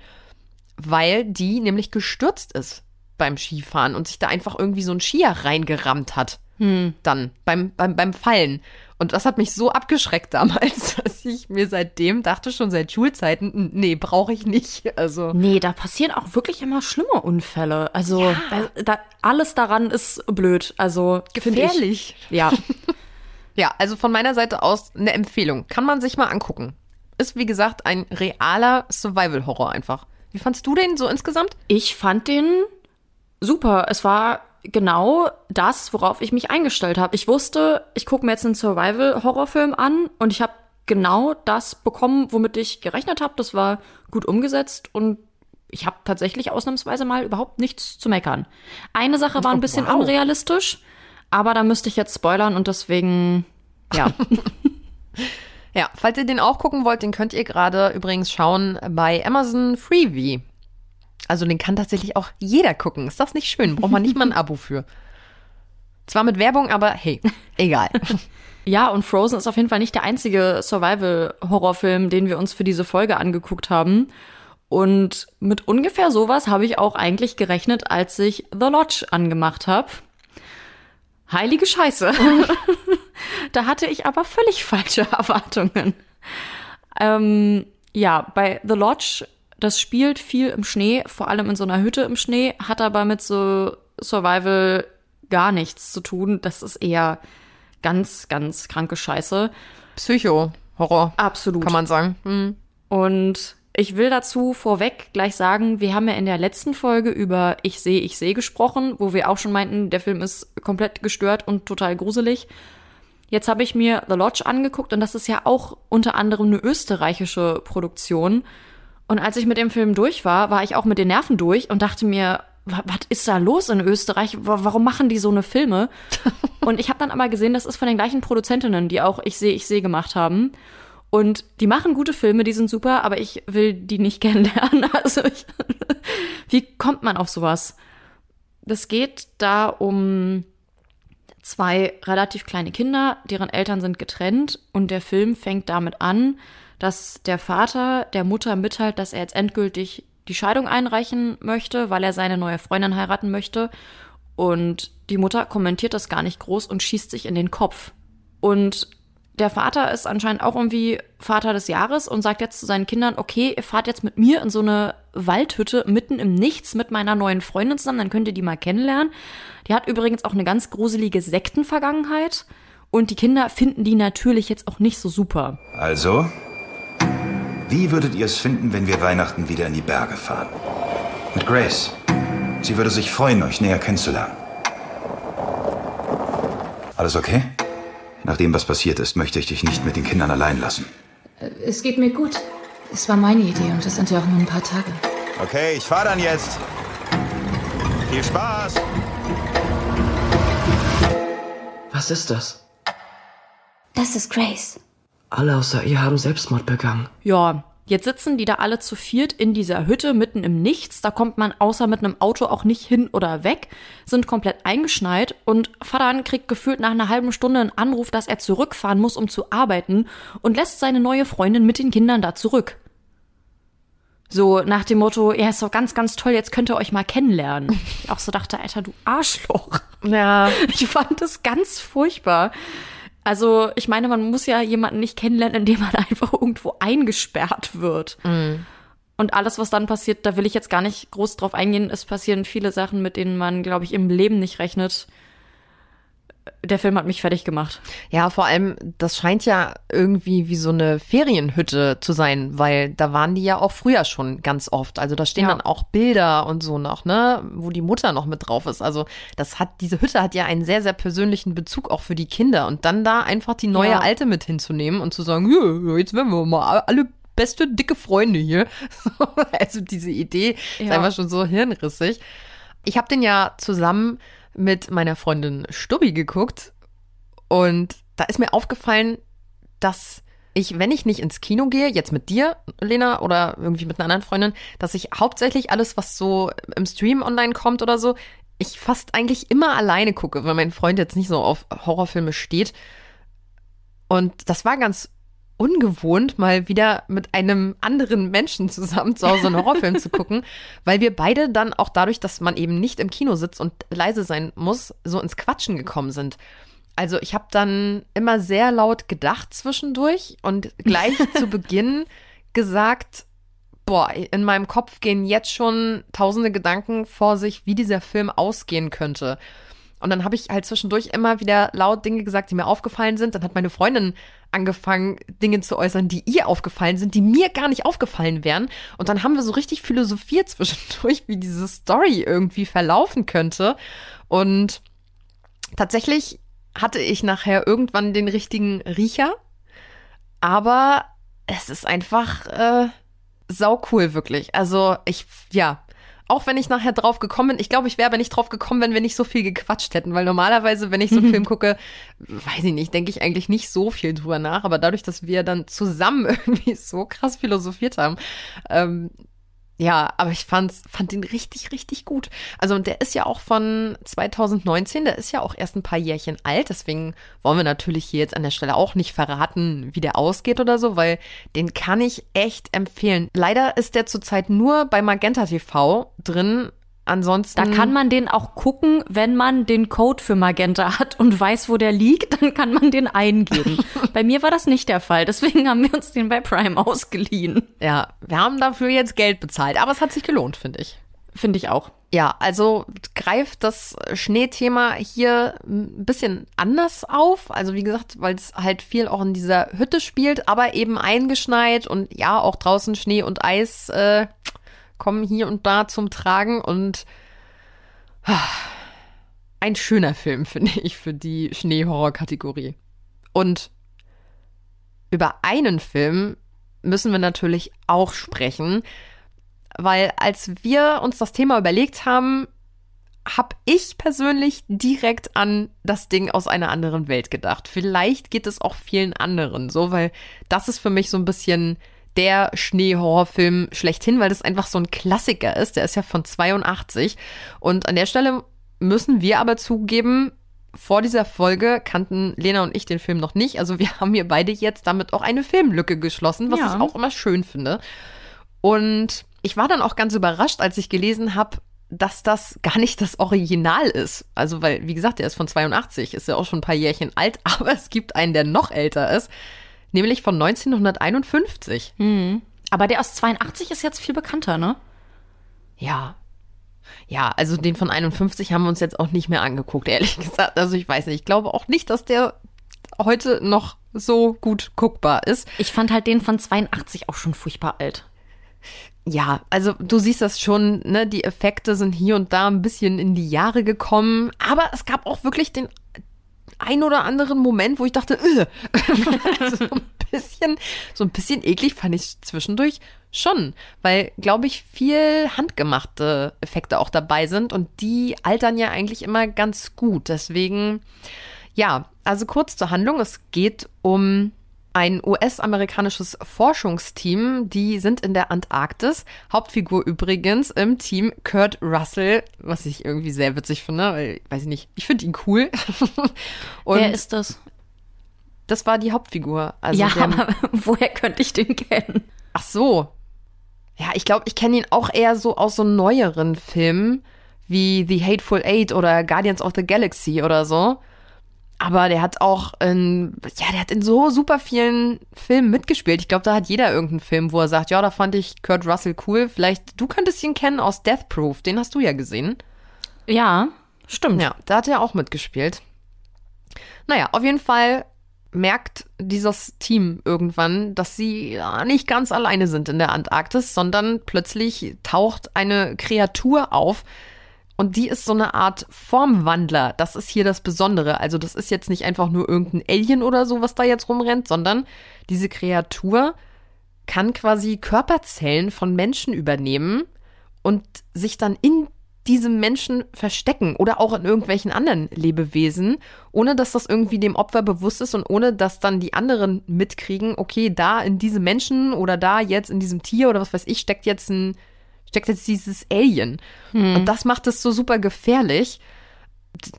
weil die nämlich gestürzt ist beim Skifahren und sich da einfach irgendwie so ein Skier reingerammt hat. Hm. Dann beim, beim, beim Fallen. Und das hat mich so abgeschreckt damals, dass ich mir seitdem dachte, schon seit Schulzeiten, nee, brauche ich nicht. Also. Nee, da passieren auch wirklich immer schlimme Unfälle. Also ja. da, da, alles daran ist blöd. Also gefährlich. Ja. ja, also von meiner Seite aus eine Empfehlung. Kann man sich mal angucken. Ist wie gesagt ein realer Survival-Horror einfach. Wie fandst du den so insgesamt? Ich fand den super. Es war genau das, worauf ich mich eingestellt habe. Ich wusste, ich gucke mir jetzt einen Survival-Horrorfilm an und ich habe genau das bekommen, womit ich gerechnet habe. Das war gut umgesetzt und ich habe tatsächlich ausnahmsweise mal überhaupt nichts zu meckern. Eine Sache war ein oh, bisschen wow. unrealistisch, aber da müsste ich jetzt spoilern und deswegen, ja. ja, falls ihr den auch gucken wollt, den könnt ihr gerade übrigens schauen bei Amazon Freebie. Also den kann tatsächlich auch jeder gucken. Ist das nicht schön? Braucht man nicht mal ein Abo für. Zwar mit Werbung, aber hey, egal. Ja, und Frozen ist auf jeden Fall nicht der einzige Survival-Horrorfilm, den wir uns für diese Folge angeguckt haben. Und mit ungefähr sowas habe ich auch eigentlich gerechnet, als ich The Lodge angemacht habe. Heilige Scheiße. da hatte ich aber völlig falsche Erwartungen. Ähm, ja, bei The Lodge das spielt viel im Schnee, vor allem in so einer Hütte im Schnee, hat aber mit so Survival gar nichts zu tun. Das ist eher ganz, ganz kranke Scheiße. Psycho-Horror. Absolut. Kann man sagen. Mhm. Und ich will dazu vorweg gleich sagen, wir haben ja in der letzten Folge über Ich sehe, ich sehe gesprochen, wo wir auch schon meinten, der Film ist komplett gestört und total gruselig. Jetzt habe ich mir The Lodge angeguckt und das ist ja auch unter anderem eine österreichische Produktion. Und als ich mit dem Film durch war, war ich auch mit den Nerven durch und dachte mir, was ist da los in Österreich? Warum machen die so eine Filme? und ich habe dann aber gesehen, das ist von den gleichen Produzentinnen, die auch Ich sehe, ich sehe gemacht haben. Und die machen gute Filme, die sind super, aber ich will die nicht kennenlernen. Also ich, wie kommt man auf sowas? Das geht da um zwei relativ kleine Kinder, deren Eltern sind getrennt und der Film fängt damit an, dass der Vater der Mutter mitteilt, dass er jetzt endgültig die Scheidung einreichen möchte, weil er seine neue Freundin heiraten möchte. Und die Mutter kommentiert das gar nicht groß und schießt sich in den Kopf. Und der Vater ist anscheinend auch irgendwie Vater des Jahres und sagt jetzt zu seinen Kindern, okay, ihr fahrt jetzt mit mir in so eine Waldhütte mitten im Nichts mit meiner neuen Freundin zusammen, dann könnt ihr die mal kennenlernen. Die hat übrigens auch eine ganz gruselige Sektenvergangenheit und die Kinder finden die natürlich jetzt auch nicht so super. Also, wie würdet ihr es finden, wenn wir Weihnachten wieder in die Berge fahren? Mit Grace. Sie würde sich freuen, euch näher kennenzulernen. Alles okay? Nach dem, was passiert ist, möchte ich dich nicht mit den Kindern allein lassen. Es geht mir gut. Es war meine Idee und es sind ja auch nur ein paar Tage. Okay, ich fahr dann jetzt. Viel Spaß! Was ist das? Das ist Grace. Alle außer ihr haben Selbstmord begangen. Ja, jetzt sitzen die da alle zu viert in dieser Hütte mitten im Nichts. Da kommt man außer mit einem Auto auch nicht hin oder weg, sind komplett eingeschneit und Fadan kriegt gefühlt nach einer halben Stunde einen Anruf, dass er zurückfahren muss, um zu arbeiten und lässt seine neue Freundin mit den Kindern da zurück. So nach dem Motto, ja, ist doch ganz, ganz toll, jetzt könnt ihr euch mal kennenlernen. Ich auch so dachte, Alter, du Arschloch. Ja. Ich fand das ganz furchtbar. Also, ich meine, man muss ja jemanden nicht kennenlernen, indem man einfach irgendwo eingesperrt wird. Mhm. Und alles, was dann passiert, da will ich jetzt gar nicht groß drauf eingehen. Es passieren viele Sachen, mit denen man, glaube ich, im Leben nicht rechnet. Der Film hat mich fertig gemacht. Ja, vor allem, das scheint ja irgendwie wie so eine Ferienhütte zu sein, weil da waren die ja auch früher schon ganz oft. Also da stehen Ja. dann auch Bilder und so noch, ne, wo die Mutter noch mit drauf ist. Also das hat, diese Hütte hat ja einen sehr, sehr persönlichen Bezug auch für die Kinder. Und dann da einfach die neue Ja. alte mit hinzunehmen und zu sagen, ja, jetzt werden wir mal alle beste dicke Freunde hier. also diese Idee ist Ja. einfach schon so hirnrissig. Ich habe den ja zusammen mit meiner Freundin Stubbi geguckt und da ist mir aufgefallen, dass ich, wenn ich nicht ins Kino gehe, jetzt mit dir, Lena, oder irgendwie mit einer anderen Freundin, dass ich hauptsächlich alles, was so im Stream online kommt oder so, ich fast eigentlich immer alleine gucke, weil mein Freund jetzt nicht so auf Horrorfilme steht. Und das war ganz ungewohnt, mal wieder mit einem anderen Menschen zusammen zu Hause einen Horrorfilm zu gucken, weil wir beide dann auch dadurch, dass man eben nicht im Kino sitzt und leise sein muss, so ins Quatschen gekommen sind. Also ich habe dann immer sehr laut gedacht zwischendurch und gleich zu Beginn gesagt, boah, in meinem Kopf gehen jetzt schon tausende Gedanken vor sich, wie dieser Film ausgehen könnte. Und dann habe ich halt zwischendurch immer wieder laut Dinge gesagt, die mir aufgefallen sind. Dann hat meine Freundin angefangen, Dinge zu äußern, die ihr aufgefallen sind, die mir gar nicht aufgefallen wären. Und dann haben wir so richtig philosophiert zwischendurch, wie diese Story irgendwie verlaufen könnte. Und tatsächlich hatte ich nachher irgendwann den richtigen Riecher. Aber es ist einfach äh, sau cool, wirklich. Also ich, ja, auch wenn ich nachher drauf gekommen bin, ich glaube, ich wäre aber nicht drauf gekommen, wenn wir nicht so viel gequatscht hätten, weil normalerweise, wenn ich so einen Film gucke, weiß ich nicht, denke ich eigentlich nicht so viel drüber nach, aber dadurch, dass wir dann zusammen irgendwie so krass philosophiert haben, ähm, ja, aber ich fand's, fand den richtig, richtig gut. Also, und der ist ja auch von 2019, der ist ja auch erst ein paar Jährchen alt, deswegen wollen wir natürlich hier jetzt an der Stelle auch nicht verraten, wie der ausgeht oder so, weil den kann ich echt empfehlen. Leider ist der zurzeit nur bei Magenta TV drin. Ansonsten. Da kann man den auch gucken, wenn man den Code für Magenta hat und weiß, wo der liegt, dann kann man den eingeben. bei mir war das nicht der Fall, deswegen haben wir uns den bei Prime ausgeliehen. Ja, wir haben dafür jetzt Geld bezahlt, aber es hat sich gelohnt, finde ich. Finde ich auch. Ja, also greift das Schneethema hier ein bisschen anders auf. Also wie gesagt, weil es halt viel auch in dieser Hütte spielt, aber eben eingeschneit und ja, auch draußen Schnee und Eis äh, kommen hier und da zum Tragen und ah, ein schöner Film, finde ich, für die Schneehorror-Kategorie. Und über einen Film müssen wir natürlich auch sprechen, weil als wir uns das Thema überlegt haben, habe ich persönlich direkt an das Ding aus einer anderen Welt gedacht. Vielleicht geht es auch vielen anderen so, weil das ist für mich so ein bisschen der Schneehorrorfilm schlechthin, weil das einfach so ein Klassiker ist. Der ist ja von 82 und an der Stelle müssen wir aber zugeben, vor dieser Folge kannten Lena und ich den Film noch nicht. Also wir haben hier beide jetzt damit auch eine Filmlücke geschlossen, was Ja. ich auch immer schön finde. Und ich war dann auch ganz überrascht, als ich gelesen habe, dass das gar nicht das Original ist. Also, weil, wie gesagt, der ist von 82, ist ja auch schon ein paar Jährchen alt, aber es gibt einen, der noch älter ist, nämlich von 1951. Hm. Aber der aus 82 ist jetzt viel bekannter, ne? Ja. Ja, also den von 51 haben wir uns jetzt auch nicht mehr angeguckt, ehrlich gesagt. Also ich weiß nicht, ich glaube auch nicht, dass der heute noch so gut guckbar ist. Ich fand halt den von 82 auch schon furchtbar alt. ja, also du siehst das schon, ne, die Effekte sind hier und da ein bisschen in die Jahre gekommen, aber es gab auch wirklich den ein oder anderen Moment, wo ich dachte, äh. so ein bisschen, so ein bisschen eklig fand ich zwischendurch schon, weil, glaube ich, viel handgemachte Effekte auch dabei sind und die altern ja eigentlich immer ganz gut. Deswegen, ja, also kurz zur Handlung. Es geht um ein US-amerikanisches Forschungsteam, die sind in der Antarktis. Hauptfigur übrigens im Team Kurt Russell, was ich irgendwie sehr witzig finde, weil, weiß ich nicht, ich finde ihn cool. Und Wer ist das? Das war die Hauptfigur. Also ja, der, aber woher könnte ich den kennen? Ach so. Ja, ich glaube, ich kenne ihn auch eher so aus so neueren Filmen wie The Hateful Eight oder Guardians of the Galaxy oder so. Aber der hat auch in, ja, der hat in so super vielen Filmen mitgespielt. Ich glaube, da hat jeder irgendeinen Film, wo er sagt, ja, da fand ich Kurt Russell cool. Vielleicht, du könntest ihn kennen aus Death Proof. Den hast du ja gesehen. Ja, stimmt. Ja, da hat er auch mitgespielt. Naja, auf jeden Fall merkt dieses Team irgendwann, dass sie ja, nicht ganz alleine sind in der Antarktis, sondern plötzlich taucht eine Kreatur auf, und die ist so eine Art Formwandler. Das ist hier das Besondere. Also das ist jetzt nicht einfach nur irgendein Alien oder so, was da jetzt rumrennt, sondern diese Kreatur kann quasi Körperzellen von Menschen übernehmen und sich dann in diesem Menschen verstecken oder auch in irgendwelchen anderen Lebewesen, ohne dass das irgendwie dem Opfer bewusst ist und ohne dass dann die anderen mitkriegen, okay, da in diesem Menschen oder da jetzt in diesem Tier oder was weiß ich steckt jetzt ein steckt jetzt dieses Alien. Hm. Und das macht es so super gefährlich.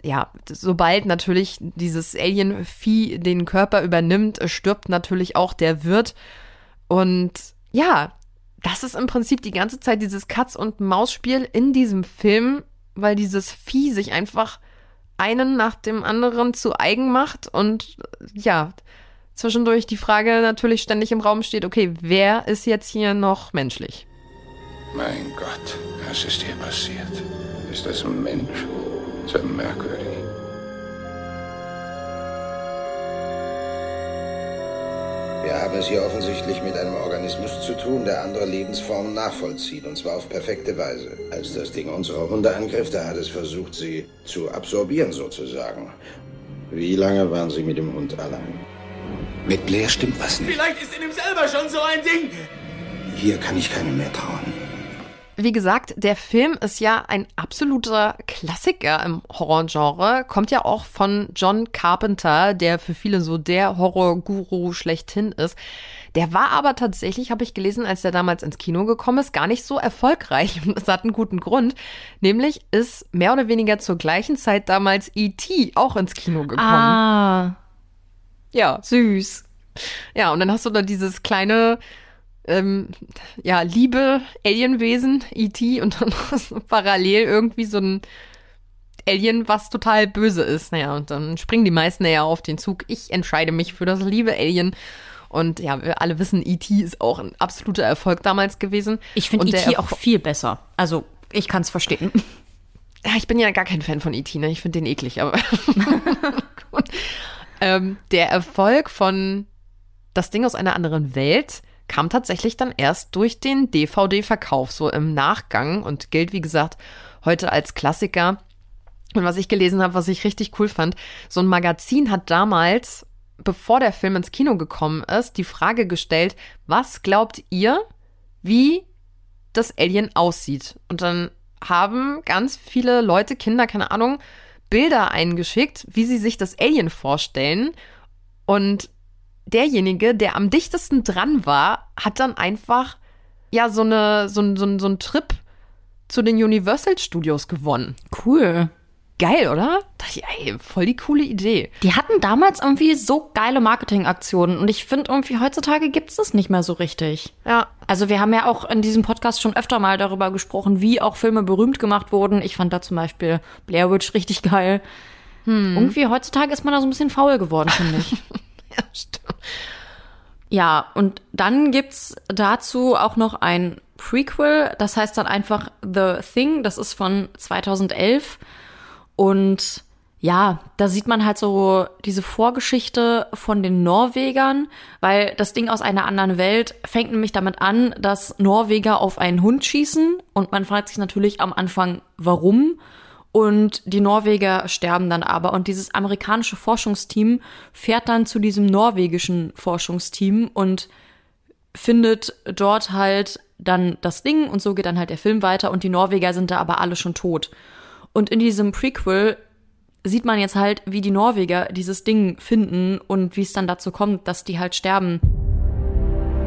Ja, sobald natürlich dieses Alien-Vieh den Körper übernimmt, stirbt natürlich auch der Wirt. Und ja, das ist im Prinzip die ganze Zeit dieses Katz- und Maus-Spiel in diesem Film, weil dieses Vieh sich einfach einen nach dem anderen zu eigen macht und ja, zwischendurch die Frage natürlich ständig im Raum steht, okay, wer ist jetzt hier noch menschlich? Mein Gott, was ist hier passiert? Ist das ein Mensch? So merkwürdig. Wir haben es hier offensichtlich mit einem Organismus zu tun, der andere Lebensformen nachvollzieht, und zwar auf perfekte Weise. Als das Ding unsere Hunde angriff, da hat es versucht, sie zu absorbieren, sozusagen. Wie lange waren Sie mit dem Hund allein? Mit Blair stimmt was nicht. Vielleicht ist in ihm selber schon so ein Ding. Hier kann ich keinem mehr trauen. Wie gesagt, der Film ist ja ein absoluter Klassiker im Horrorgenre, kommt ja auch von John Carpenter, der für viele so der Horrorguru schlechthin ist. Der war aber tatsächlich, habe ich gelesen, als der damals ins Kino gekommen ist, gar nicht so erfolgreich. Und das hat einen guten Grund. Nämlich ist mehr oder weniger zur gleichen Zeit damals E.T. auch ins Kino gekommen. Ah. Ja. Süß. Ja, und dann hast du da dieses kleine ähm, ja, liebe Alienwesen, E.T. und dann parallel irgendwie so ein Alien, was total böse ist. Naja, und dann springen die meisten ja auf den Zug. Ich entscheide mich für das liebe Alien. Und ja, wir alle wissen, E.T. ist auch ein absoluter Erfolg damals gewesen. Ich finde E.T. auch viel besser. Also, ich kann es verstehen. Ja, ich bin ja gar kein Fan von E.T., ne? Ich finde den eklig, aber. ähm, der Erfolg von Das Ding aus einer anderen Welt kam tatsächlich dann erst durch den DVD-Verkauf, so im Nachgang und gilt, wie gesagt, heute als Klassiker. Und was ich gelesen habe, was ich richtig cool fand, so ein Magazin hat damals, bevor der Film ins Kino gekommen ist, die Frage gestellt, was glaubt ihr, wie das Alien aussieht? Und dann haben ganz viele Leute, Kinder, keine Ahnung, Bilder eingeschickt, wie sie sich das Alien vorstellen. Und derjenige, der am dichtesten dran war, hat dann einfach ja so eine so, so, so einen Trip zu den Universal Studios gewonnen. Cool. Geil, oder? Dachte ich, ey, voll die coole Idee. Die hatten damals irgendwie so geile Marketingaktionen und ich finde irgendwie heutzutage gibt es das nicht mehr so richtig. Ja. Also wir haben ja auch in diesem Podcast schon öfter mal darüber gesprochen, wie auch Filme berühmt gemacht wurden. Ich fand da zum Beispiel Blair Witch richtig geil. Hm. Irgendwie heutzutage ist man da so ein bisschen faul geworden, finde ich. ja, stimmt. Ja, und dann gibt's dazu auch noch ein Prequel, das heißt dann einfach The Thing, das ist von 2011 und ja, da sieht man halt so diese Vorgeschichte von den Norwegern, weil das Ding aus einer anderen Welt fängt nämlich damit an, dass Norweger auf einen Hund schießen und man fragt sich natürlich am Anfang, warum. Und die Norweger sterben dann aber. Und dieses amerikanische Forschungsteam fährt dann zu diesem norwegischen Forschungsteam und findet dort halt dann das Ding und so geht dann halt der Film weiter und die Norweger sind da aber alle schon tot. Und in diesem Prequel sieht man jetzt halt, wie die Norweger dieses Ding finden und wie es dann dazu kommt, dass die halt sterben.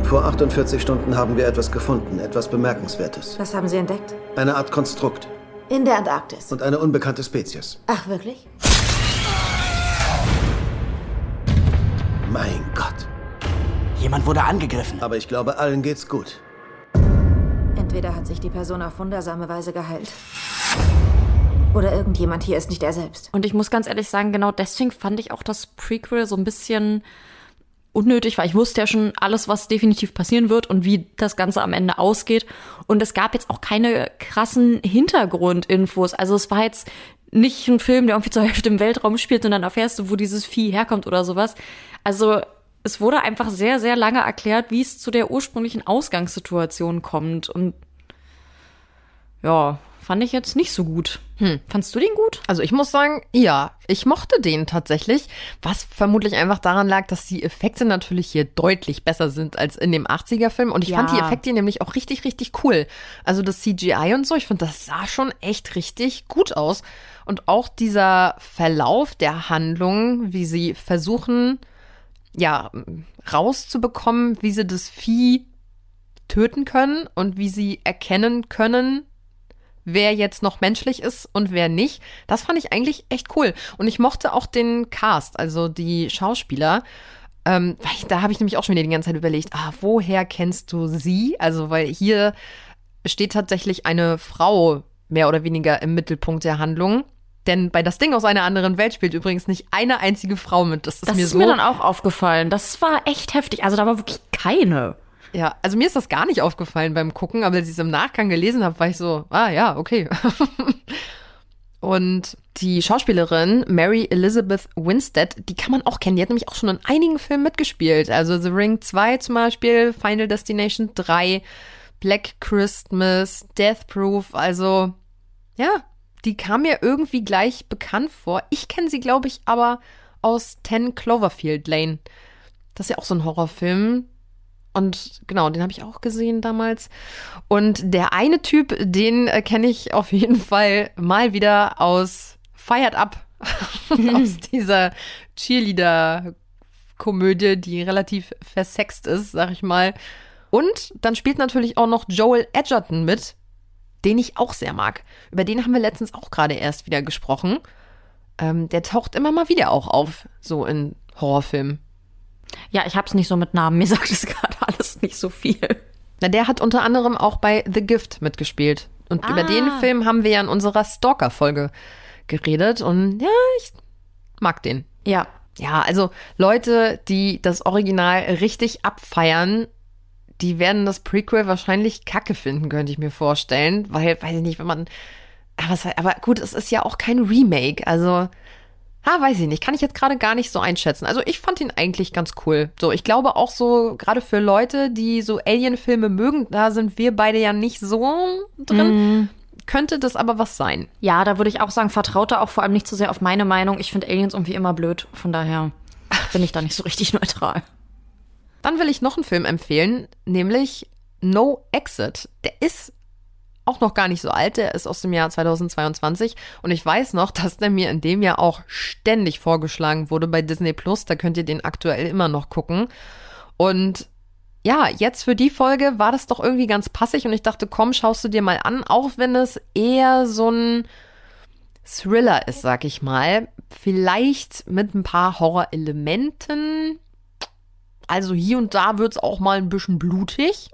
Vor 48 Stunden haben wir etwas gefunden, etwas Bemerkenswertes. Was haben Sie entdeckt? Eine Art Konstrukt. In der Antarktis. Und eine unbekannte Spezies. Ach, wirklich? Mein Gott. Jemand wurde angegriffen. Aber ich glaube, allen geht's gut. Entweder hat sich die Person auf wundersame Weise geheilt. Oder irgendjemand hier ist nicht er selbst. Und ich muss ganz ehrlich sagen, genau deswegen fand ich auch das Prequel so ein bisschen unnötig, weil ich wusste ja schon alles, was definitiv passieren wird und wie das Ganze am Ende ausgeht. Und es gab jetzt auch keine krassen Hintergrundinfos. Also es war jetzt nicht ein Film, der irgendwie zur Hälfte im Weltraum spielt und dann erfährst du, wo dieses Vieh herkommt oder sowas. Also es wurde einfach sehr, sehr lange erklärt, wie es zu der ursprünglichen Ausgangssituation kommt. Und ja, fand ich jetzt nicht so gut. Hm. Fandst du den gut? Also ich muss sagen, ja, ich mochte den tatsächlich, was vermutlich einfach daran lag, dass die Effekte natürlich hier deutlich besser sind als in dem 80er-Film. Und ich Ja. fand die Effekte nämlich auch richtig, richtig cool. Also das CGI und so, ich finde, das sah schon echt richtig gut aus. Und auch dieser Verlauf der Handlung, wie sie versuchen, ja, rauszubekommen, wie sie das Vieh töten können und wie sie erkennen können, wer jetzt noch menschlich ist und wer nicht. Das fand ich eigentlich echt cool. Und ich mochte auch den Cast, also die Schauspieler. Ähm, weil ich, da habe ich nämlich auch schon wieder die ganze Zeit überlegt, ah, woher kennst du sie? Also, weil hier steht tatsächlich eine Frau mehr oder weniger im Mittelpunkt der Handlung. Denn bei das Ding aus einer anderen Welt spielt übrigens nicht eine einzige Frau mit. Das ist Das mir ist so mir dann auch aufgefallen. Das war echt heftig. Also da war wirklich keine. Ja, also mir ist das gar nicht aufgefallen beim Gucken, aber als ich es im Nachgang gelesen habe, war ich so, ah ja, okay. Und die Schauspielerin Mary Elizabeth Winstead, die kann man auch kennen. Die hat nämlich auch schon in einigen Filmen mitgespielt. Also The Ring 2 zum Beispiel, Final Destination 3, Black Christmas, Death Proof. Also, ja, die kam mir irgendwie gleich bekannt vor. Ich kenne sie, glaube ich, aber aus 10 Cloverfield Lane. Das ist ja auch so ein Horrorfilm. Und genau, den habe ich auch gesehen damals. Und der eine Typ, den äh, kenne ich auf jeden Fall mal wieder aus Fired Up. aus dieser Cheerleader-Komödie, die relativ versext ist, sag ich mal. Und dann spielt natürlich auch noch Joel Edgerton mit, den ich auch sehr mag. Über den haben wir letztens auch gerade erst wieder gesprochen. Ähm, der taucht immer mal wieder auch auf, so in Horrorfilmen. Ja, ich hab's nicht so mit Namen. Mir sagt es gerade alles nicht so viel. Na, der hat unter anderem auch bei The Gift mitgespielt. Und über den Ah. Film haben wir ja in unserer Stalker-Folge geredet. Und ja, ich mag den. Ja. Ja, also Leute, die das Original richtig abfeiern, die werden das Prequel wahrscheinlich kacke finden, könnte ich mir vorstellen. Weil, weiß ich nicht, wenn man. Aber, aber gut, es ist ja auch kein Remake. Also, Ah, weiß ich nicht. Kann ich jetzt gerade gar nicht so einschätzen. Also ich fand ihn eigentlich ganz cool. So, ich glaube auch so, gerade für Leute, die so Alien-Filme mögen, da sind wir beide ja nicht so drin. Könnte das aber was sein. Ja, da würde ich auch sagen, vertraut da auch vor allem nicht zu sehr auf meine Meinung. Ich finde Aliens irgendwie immer blöd. Von daher bin ich da nicht so richtig neutral. Dann will ich noch einen Film empfehlen, nämlich No Exit. Der ist auch noch gar nicht so alt, der ist aus dem Jahr 2022 und ich weiß noch, dass der mir in dem Jahr auch ständig vorgeschlagen wurde bei Disney Plus, da könnt ihr den aktuell immer noch gucken. Und ja, jetzt für die Folge war das doch irgendwie ganz passig und ich dachte, komm, schaust du dir mal an, auch wenn es eher so ein Thriller ist, sag ich mal. Vielleicht mit ein paar Horrorelementen. Also hier und da wird es auch mal ein bisschen blutig.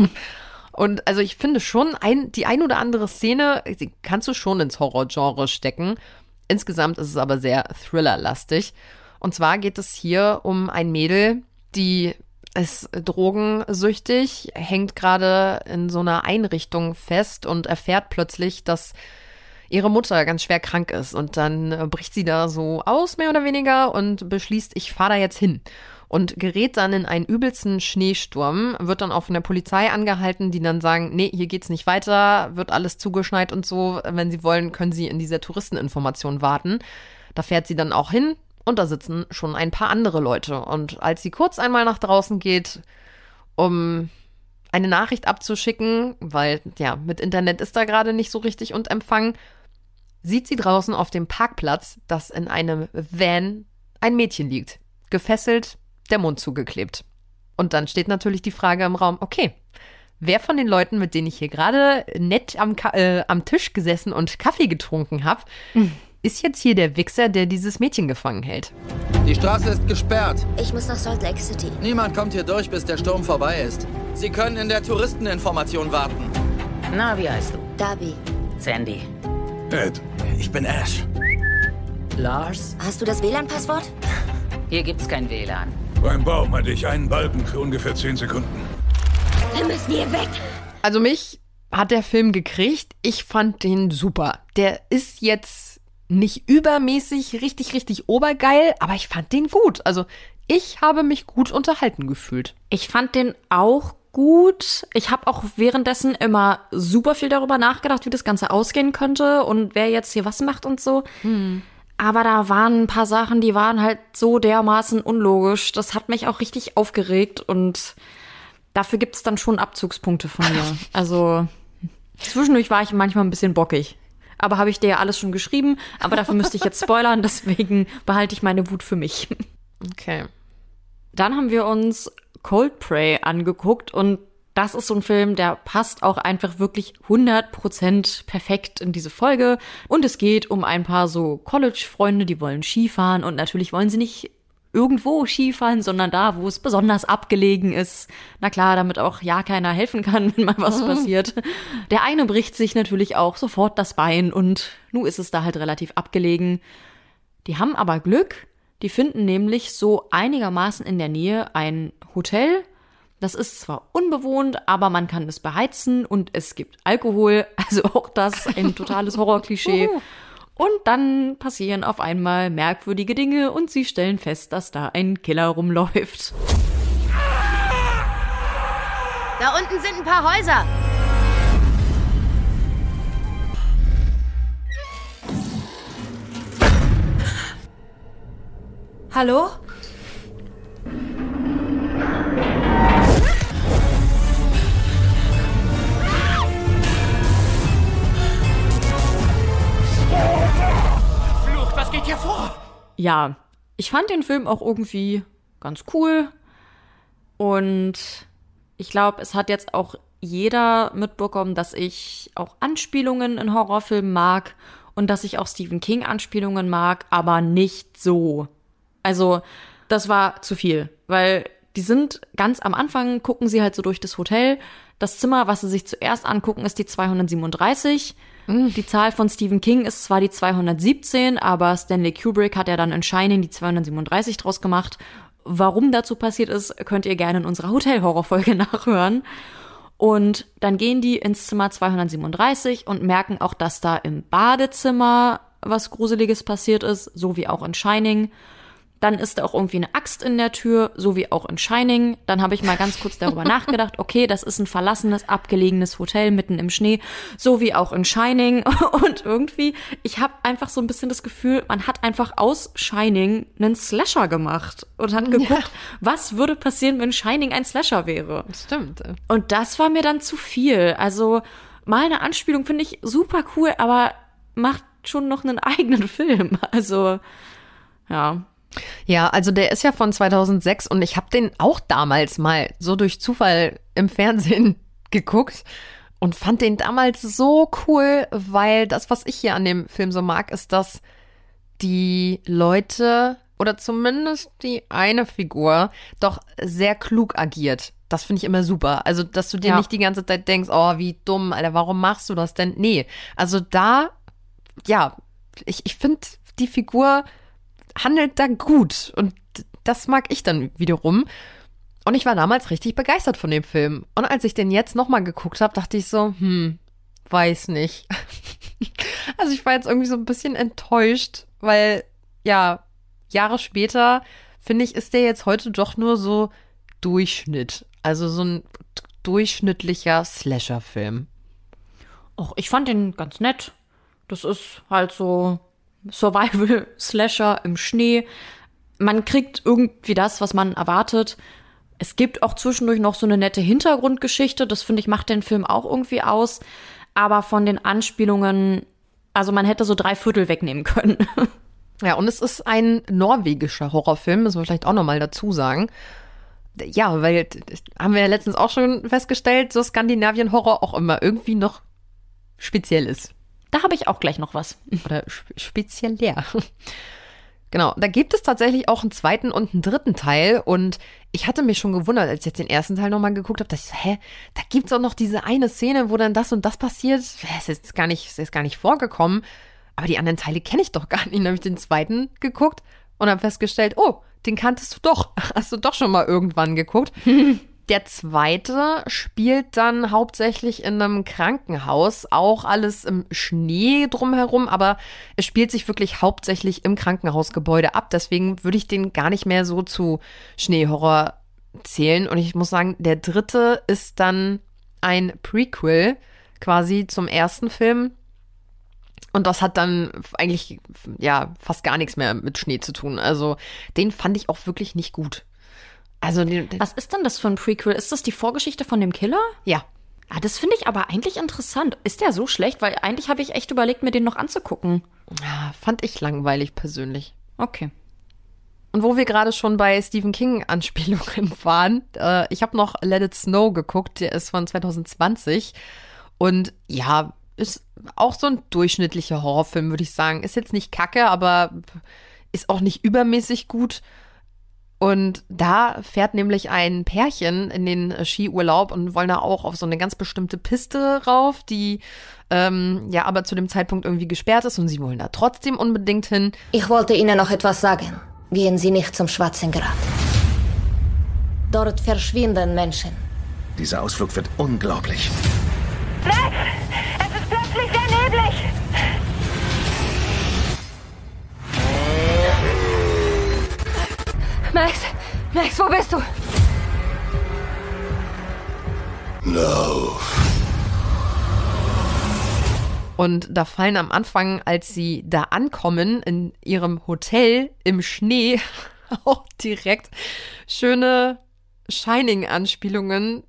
und also ich finde schon, ein, die ein oder andere Szene kannst du schon ins Horrorgenre stecken. Insgesamt ist es aber sehr Thriller-lastig. Und zwar geht es hier um ein Mädel, die ist drogensüchtig, hängt gerade in so einer Einrichtung fest und erfährt plötzlich, dass ihre Mutter ganz schwer krank ist. Und dann äh, bricht sie da so aus, mehr oder weniger, und beschließt, ich fahre da jetzt hin. Und gerät dann in einen übelsten Schneesturm, wird dann auch von der Polizei angehalten, die dann sagen, nee, hier geht's nicht weiter, wird alles zugeschneit und so. Wenn sie wollen, können sie in dieser Touristeninformation warten. Da fährt sie dann auch hin und da sitzen schon ein paar andere Leute. Und als sie kurz einmal nach draußen geht, um eine Nachricht abzuschicken, weil ja, mit Internet ist da gerade nicht so richtig und Empfang, sieht sie draußen auf dem Parkplatz, dass in einem Van ein Mädchen liegt, gefesselt, der Mund zugeklebt. Und dann steht natürlich die Frage im Raum, okay, wer von den Leuten, mit denen ich hier gerade nett am, äh, am Tisch gesessen und Kaffee getrunken habe, mhm. ist jetzt hier der Wichser, der dieses Mädchen gefangen hält? Die Straße ist gesperrt. Ich muss nach Salt Lake City. Niemand kommt hier durch, bis der Sturm vorbei ist. Sie können in der Touristeninformation warten. Na, wie heißt du? Darby. Sandy. Ed. Ich bin Ash. Lars? Hast du das WLAN-Passwort? Hier gibt's kein WLAN. Beim Baum hatte ich einen Balken für ungefähr 10 Sekunden. Wir müssen hier weg. Also mich hat der Film gekriegt. Ich fand den super. Der ist jetzt nicht übermäßig richtig, richtig obergeil, aber ich fand den gut. Also ich habe mich gut unterhalten gefühlt. Ich fand den auch gut. Ich habe auch währenddessen immer super viel darüber nachgedacht, wie das Ganze ausgehen könnte und wer jetzt hier was macht und so. Hm. Aber da waren ein paar Sachen, die waren halt so dermaßen unlogisch. Das hat mich auch richtig aufgeregt und dafür gibt es dann schon Abzugspunkte von mir. Also zwischendurch war ich manchmal ein bisschen bockig. Aber habe ich dir ja alles schon geschrieben. Aber dafür müsste ich jetzt spoilern, deswegen behalte ich meine Wut für mich. Okay. Dann haben wir uns Cold Prey angeguckt und das ist so ein Film, der passt auch einfach wirklich 100% perfekt in diese Folge. Und es geht um ein paar so College-Freunde, die wollen Skifahren und natürlich wollen sie nicht irgendwo Skifahren, sondern da, wo es besonders abgelegen ist. Na klar, damit auch ja keiner helfen kann, wenn mal was passiert. Der eine bricht sich natürlich auch sofort das Bein und nun ist es da halt relativ abgelegen. Die haben aber Glück. Die finden nämlich so einigermaßen in der Nähe ein Hotel das ist zwar unbewohnt, aber man kann es beheizen und es gibt Alkohol, also auch das ein totales Horrorklischee. Und dann passieren auf einmal merkwürdige Dinge und sie stellen fest, dass da ein Killer rumläuft. Da unten sind ein paar Häuser. Hallo? Geht hier vor? Ja, ich fand den Film auch irgendwie ganz cool. Und ich glaube, es hat jetzt auch jeder mitbekommen, dass ich auch Anspielungen in Horrorfilmen mag und dass ich auch Stephen King Anspielungen mag, aber nicht so. Also, das war zu viel, weil die sind ganz am Anfang, gucken sie halt so durch das Hotel. Das Zimmer, was sie sich zuerst angucken, ist die 237. Mhm. Die Zahl von Stephen King ist zwar die 217, aber Stanley Kubrick hat ja dann in Shining die 237 draus gemacht. Warum dazu passiert ist, könnt ihr gerne in unserer Hotel-Horror-Folge nachhören. Und dann gehen die ins Zimmer 237 und merken auch, dass da im Badezimmer was Gruseliges passiert ist, so wie auch in Shining. Dann ist da auch irgendwie eine Axt in der Tür, so wie auch in Shining. Dann habe ich mal ganz kurz darüber nachgedacht, okay, das ist ein verlassenes, abgelegenes Hotel mitten im Schnee, so wie auch in Shining. Und irgendwie, ich habe einfach so ein bisschen das Gefühl, man hat einfach aus Shining einen Slasher gemacht und hat geguckt, ja. was würde passieren, wenn Shining ein Slasher wäre. Stimmt. Und das war mir dann zu viel. Also mal eine Anspielung finde ich super cool, aber macht schon noch einen eigenen Film. Also ja. Ja, also der ist ja von 2006 und ich habe den auch damals mal so durch Zufall im Fernsehen geguckt und fand den damals so cool, weil das, was ich hier an dem Film so mag, ist, dass die Leute oder zumindest die eine Figur doch sehr klug agiert. Das finde ich immer super. Also, dass du dir ja. nicht die ganze Zeit denkst, oh, wie dumm, Alter, warum machst du das denn? Nee. Also da, ja, ich, ich finde die Figur handelt da gut. Und das mag ich dann wiederum. Und ich war damals richtig begeistert von dem Film. Und als ich den jetzt nochmal geguckt habe, dachte ich so, hm, weiß nicht. Also ich war jetzt irgendwie so ein bisschen enttäuscht, weil ja, Jahre später, finde ich, ist der jetzt heute doch nur so Durchschnitt. Also so ein durchschnittlicher Slasher-Film. Och, ich fand den ganz nett. Das ist halt so Survival-Slasher im Schnee. Man kriegt irgendwie das, was man erwartet. Es gibt auch zwischendurch noch so eine nette Hintergrundgeschichte. Das finde ich macht den Film auch irgendwie aus. Aber von den Anspielungen, also man hätte so drei Viertel wegnehmen können. Ja, und es ist ein norwegischer Horrorfilm, müssen wir vielleicht auch nochmal dazu sagen. Ja, weil haben wir ja letztens auch schon festgestellt, so Skandinavien-Horror auch immer irgendwie noch speziell ist. Da habe ich auch gleich noch was. Oder speziell Genau, da gibt es tatsächlich auch einen zweiten und einen dritten Teil. Und ich hatte mich schon gewundert, als ich jetzt den ersten Teil nochmal geguckt habe, dass ich so, hä, da gibt es auch noch diese eine Szene, wo dann das und das passiert. Es ist gar nicht, es ist gar nicht vorgekommen. Aber die anderen Teile kenne ich doch gar nicht. Dann habe ich den zweiten geguckt und habe festgestellt, oh, den kanntest du doch. Hast du doch schon mal irgendwann geguckt. Der zweite spielt dann hauptsächlich in einem Krankenhaus, auch alles im Schnee drumherum, aber es spielt sich wirklich hauptsächlich im Krankenhausgebäude ab. Deswegen würde ich den gar nicht mehr so zu Schneehorror zählen. Und ich muss sagen, der dritte ist dann ein Prequel quasi zum ersten Film. Und das hat dann eigentlich ja fast gar nichts mehr mit Schnee zu tun. Also den fand ich auch wirklich nicht gut. Also, was ist denn das für ein Prequel? Ist das die Vorgeschichte von dem Killer? Ja. Ah, das finde ich aber eigentlich interessant. Ist der so schlecht? Weil eigentlich habe ich echt überlegt, mir den noch anzugucken. Ja, fand ich langweilig persönlich. Okay. Und wo wir gerade schon bei Stephen King-Anspielungen waren, äh, ich habe noch Let It Snow geguckt, der ist von 2020. Und ja, ist auch so ein durchschnittlicher Horrorfilm, würde ich sagen. Ist jetzt nicht kacke, aber ist auch nicht übermäßig gut. Und da fährt nämlich ein Pärchen in den Skiurlaub und wollen da auch auf so eine ganz bestimmte Piste rauf, die ähm, ja aber zu dem Zeitpunkt irgendwie gesperrt ist und sie wollen da trotzdem unbedingt hin. Ich wollte Ihnen noch etwas sagen. Gehen Sie nicht zum Schwarzen Grat. Dort verschwinden Menschen. Dieser Ausflug wird unglaublich. Max! Es ist plötzlich sehr neblig! Max! Max, wo bist du? Lauf. Und da fallen am Anfang, als sie da ankommen, in ihrem Hotel im Schnee, auch direkt schöne Shining-Anspielungen.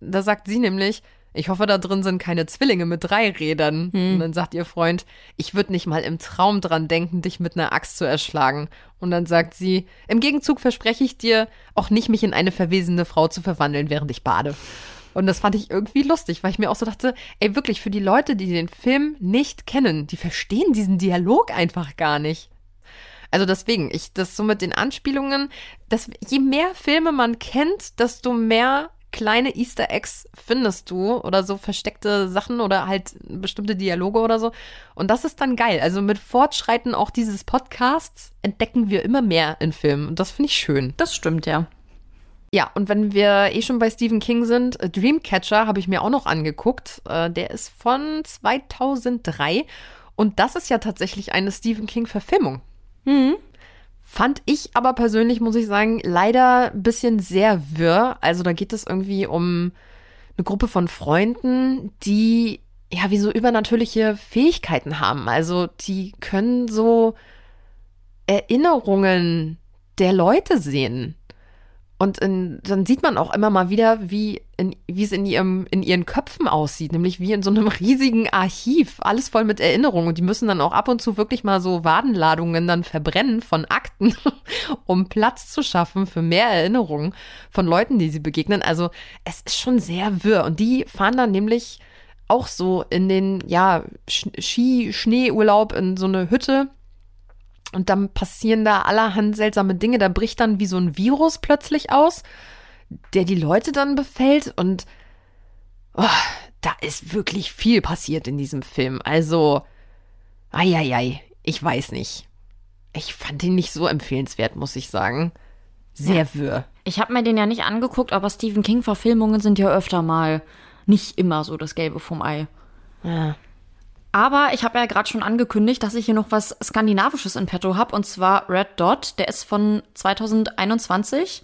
Da sagt sie nämlich, ich hoffe, da drin sind keine Zwillinge mit drei Rädern. Hm. Und dann sagt ihr Freund, ich würde nicht mal im Traum dran denken, dich mit einer Axt zu erschlagen. Und dann sagt sie, im Gegenzug verspreche ich dir, auch nicht mich in eine verwesende Frau zu verwandeln, während ich bade. Und das fand ich irgendwie lustig, weil ich mir auch so dachte, ey, wirklich, für die Leute, die den Film nicht kennen, die verstehen diesen Dialog einfach gar nicht. Also deswegen, ich, das so mit den Anspielungen, dass je mehr Filme man kennt, desto mehr kleine Easter Eggs findest du oder so versteckte Sachen oder halt bestimmte Dialoge oder so. Und das ist dann geil. Also mit Fortschreiten auch dieses Podcasts entdecken wir immer mehr in Filmen. Und das finde ich schön. Das stimmt, ja. Ja, und wenn wir eh schon bei Stephen King sind, äh, Dreamcatcher habe ich mir auch noch angeguckt. Äh, der ist von 2003. Und das ist ja tatsächlich eine Stephen King-Verfilmung. Mhm. Fand ich aber persönlich, muss ich sagen, leider ein bisschen sehr wirr. Also da geht es irgendwie um eine Gruppe von Freunden, die ja wie so übernatürliche Fähigkeiten haben. Also die können so Erinnerungen der Leute sehen. Und in, dann sieht man auch immer mal wieder, wie, in, wie es in, ihrem, in ihren Köpfen aussieht, nämlich wie in so einem riesigen Archiv, alles voll mit Erinnerungen. Und die müssen dann auch ab und zu wirklich mal so Wadenladungen dann verbrennen von Akten, um Platz zu schaffen für mehr Erinnerungen von Leuten, die sie begegnen. Also es ist schon sehr wirr. Und die fahren dann nämlich auch so in den, ja, Ski-Schneeurlaub in so eine Hütte und dann passieren da allerhand seltsame Dinge. Da bricht dann wie so ein Virus plötzlich aus, der die Leute dann befällt. Und oh, da ist wirklich viel passiert in diesem Film. Also, eieiei, ich weiß nicht. Ich fand ihn nicht so empfehlenswert, muss ich sagen. Sehr ja. wirr. Ich habe mir den ja nicht angeguckt, aber Stephen King-Verfilmungen sind ja öfter mal nicht immer so das Gelbe vom Ei. Ja. Aber ich habe ja gerade schon angekündigt, dass ich hier noch was Skandinavisches in petto habe, und zwar Red Dot. Der ist von 2021.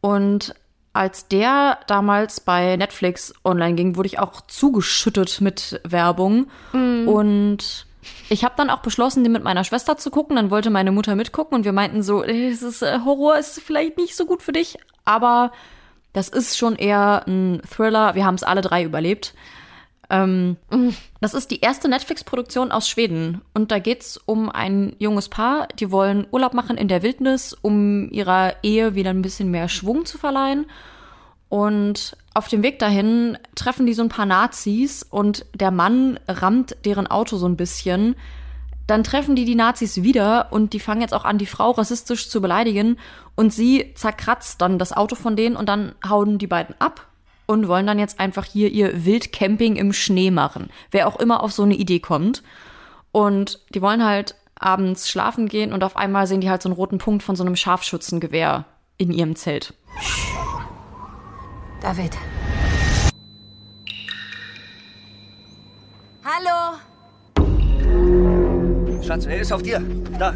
Und als der damals bei Netflix online ging, wurde ich auch zugeschüttet mit Werbung. Mhm. Und ich habe dann auch beschlossen, den mit meiner Schwester zu gucken. Dann wollte meine Mutter mitgucken und wir meinten so, es ist, äh, Horror ist vielleicht nicht so gut für dich, aber das ist schon eher ein Thriller. Wir haben es alle drei überlebt. Ähm, das ist die erste Netflix-Produktion aus Schweden. Und da geht's um ein junges Paar, die wollen Urlaub machen in der Wildnis, um ihrer Ehe wieder ein bisschen mehr Schwung zu verleihen. Und auf dem Weg dahin treffen die so ein paar Nazis und der Mann rammt deren Auto so ein bisschen. Dann treffen die die Nazis wieder und die fangen jetzt auch an, die Frau rassistisch zu beleidigen. Und sie zerkratzt dann das Auto von denen und dann hauen die beiden ab und wollen dann jetzt einfach hier ihr Wildcamping im Schnee machen. Wer auch immer auf so eine Idee kommt. Und die wollen halt abends schlafen gehen und auf einmal sehen die halt so einen roten Punkt von so einem Scharfschützengewehr in ihrem Zelt. David. Hallo. Schatz, er ist auf dir. Da.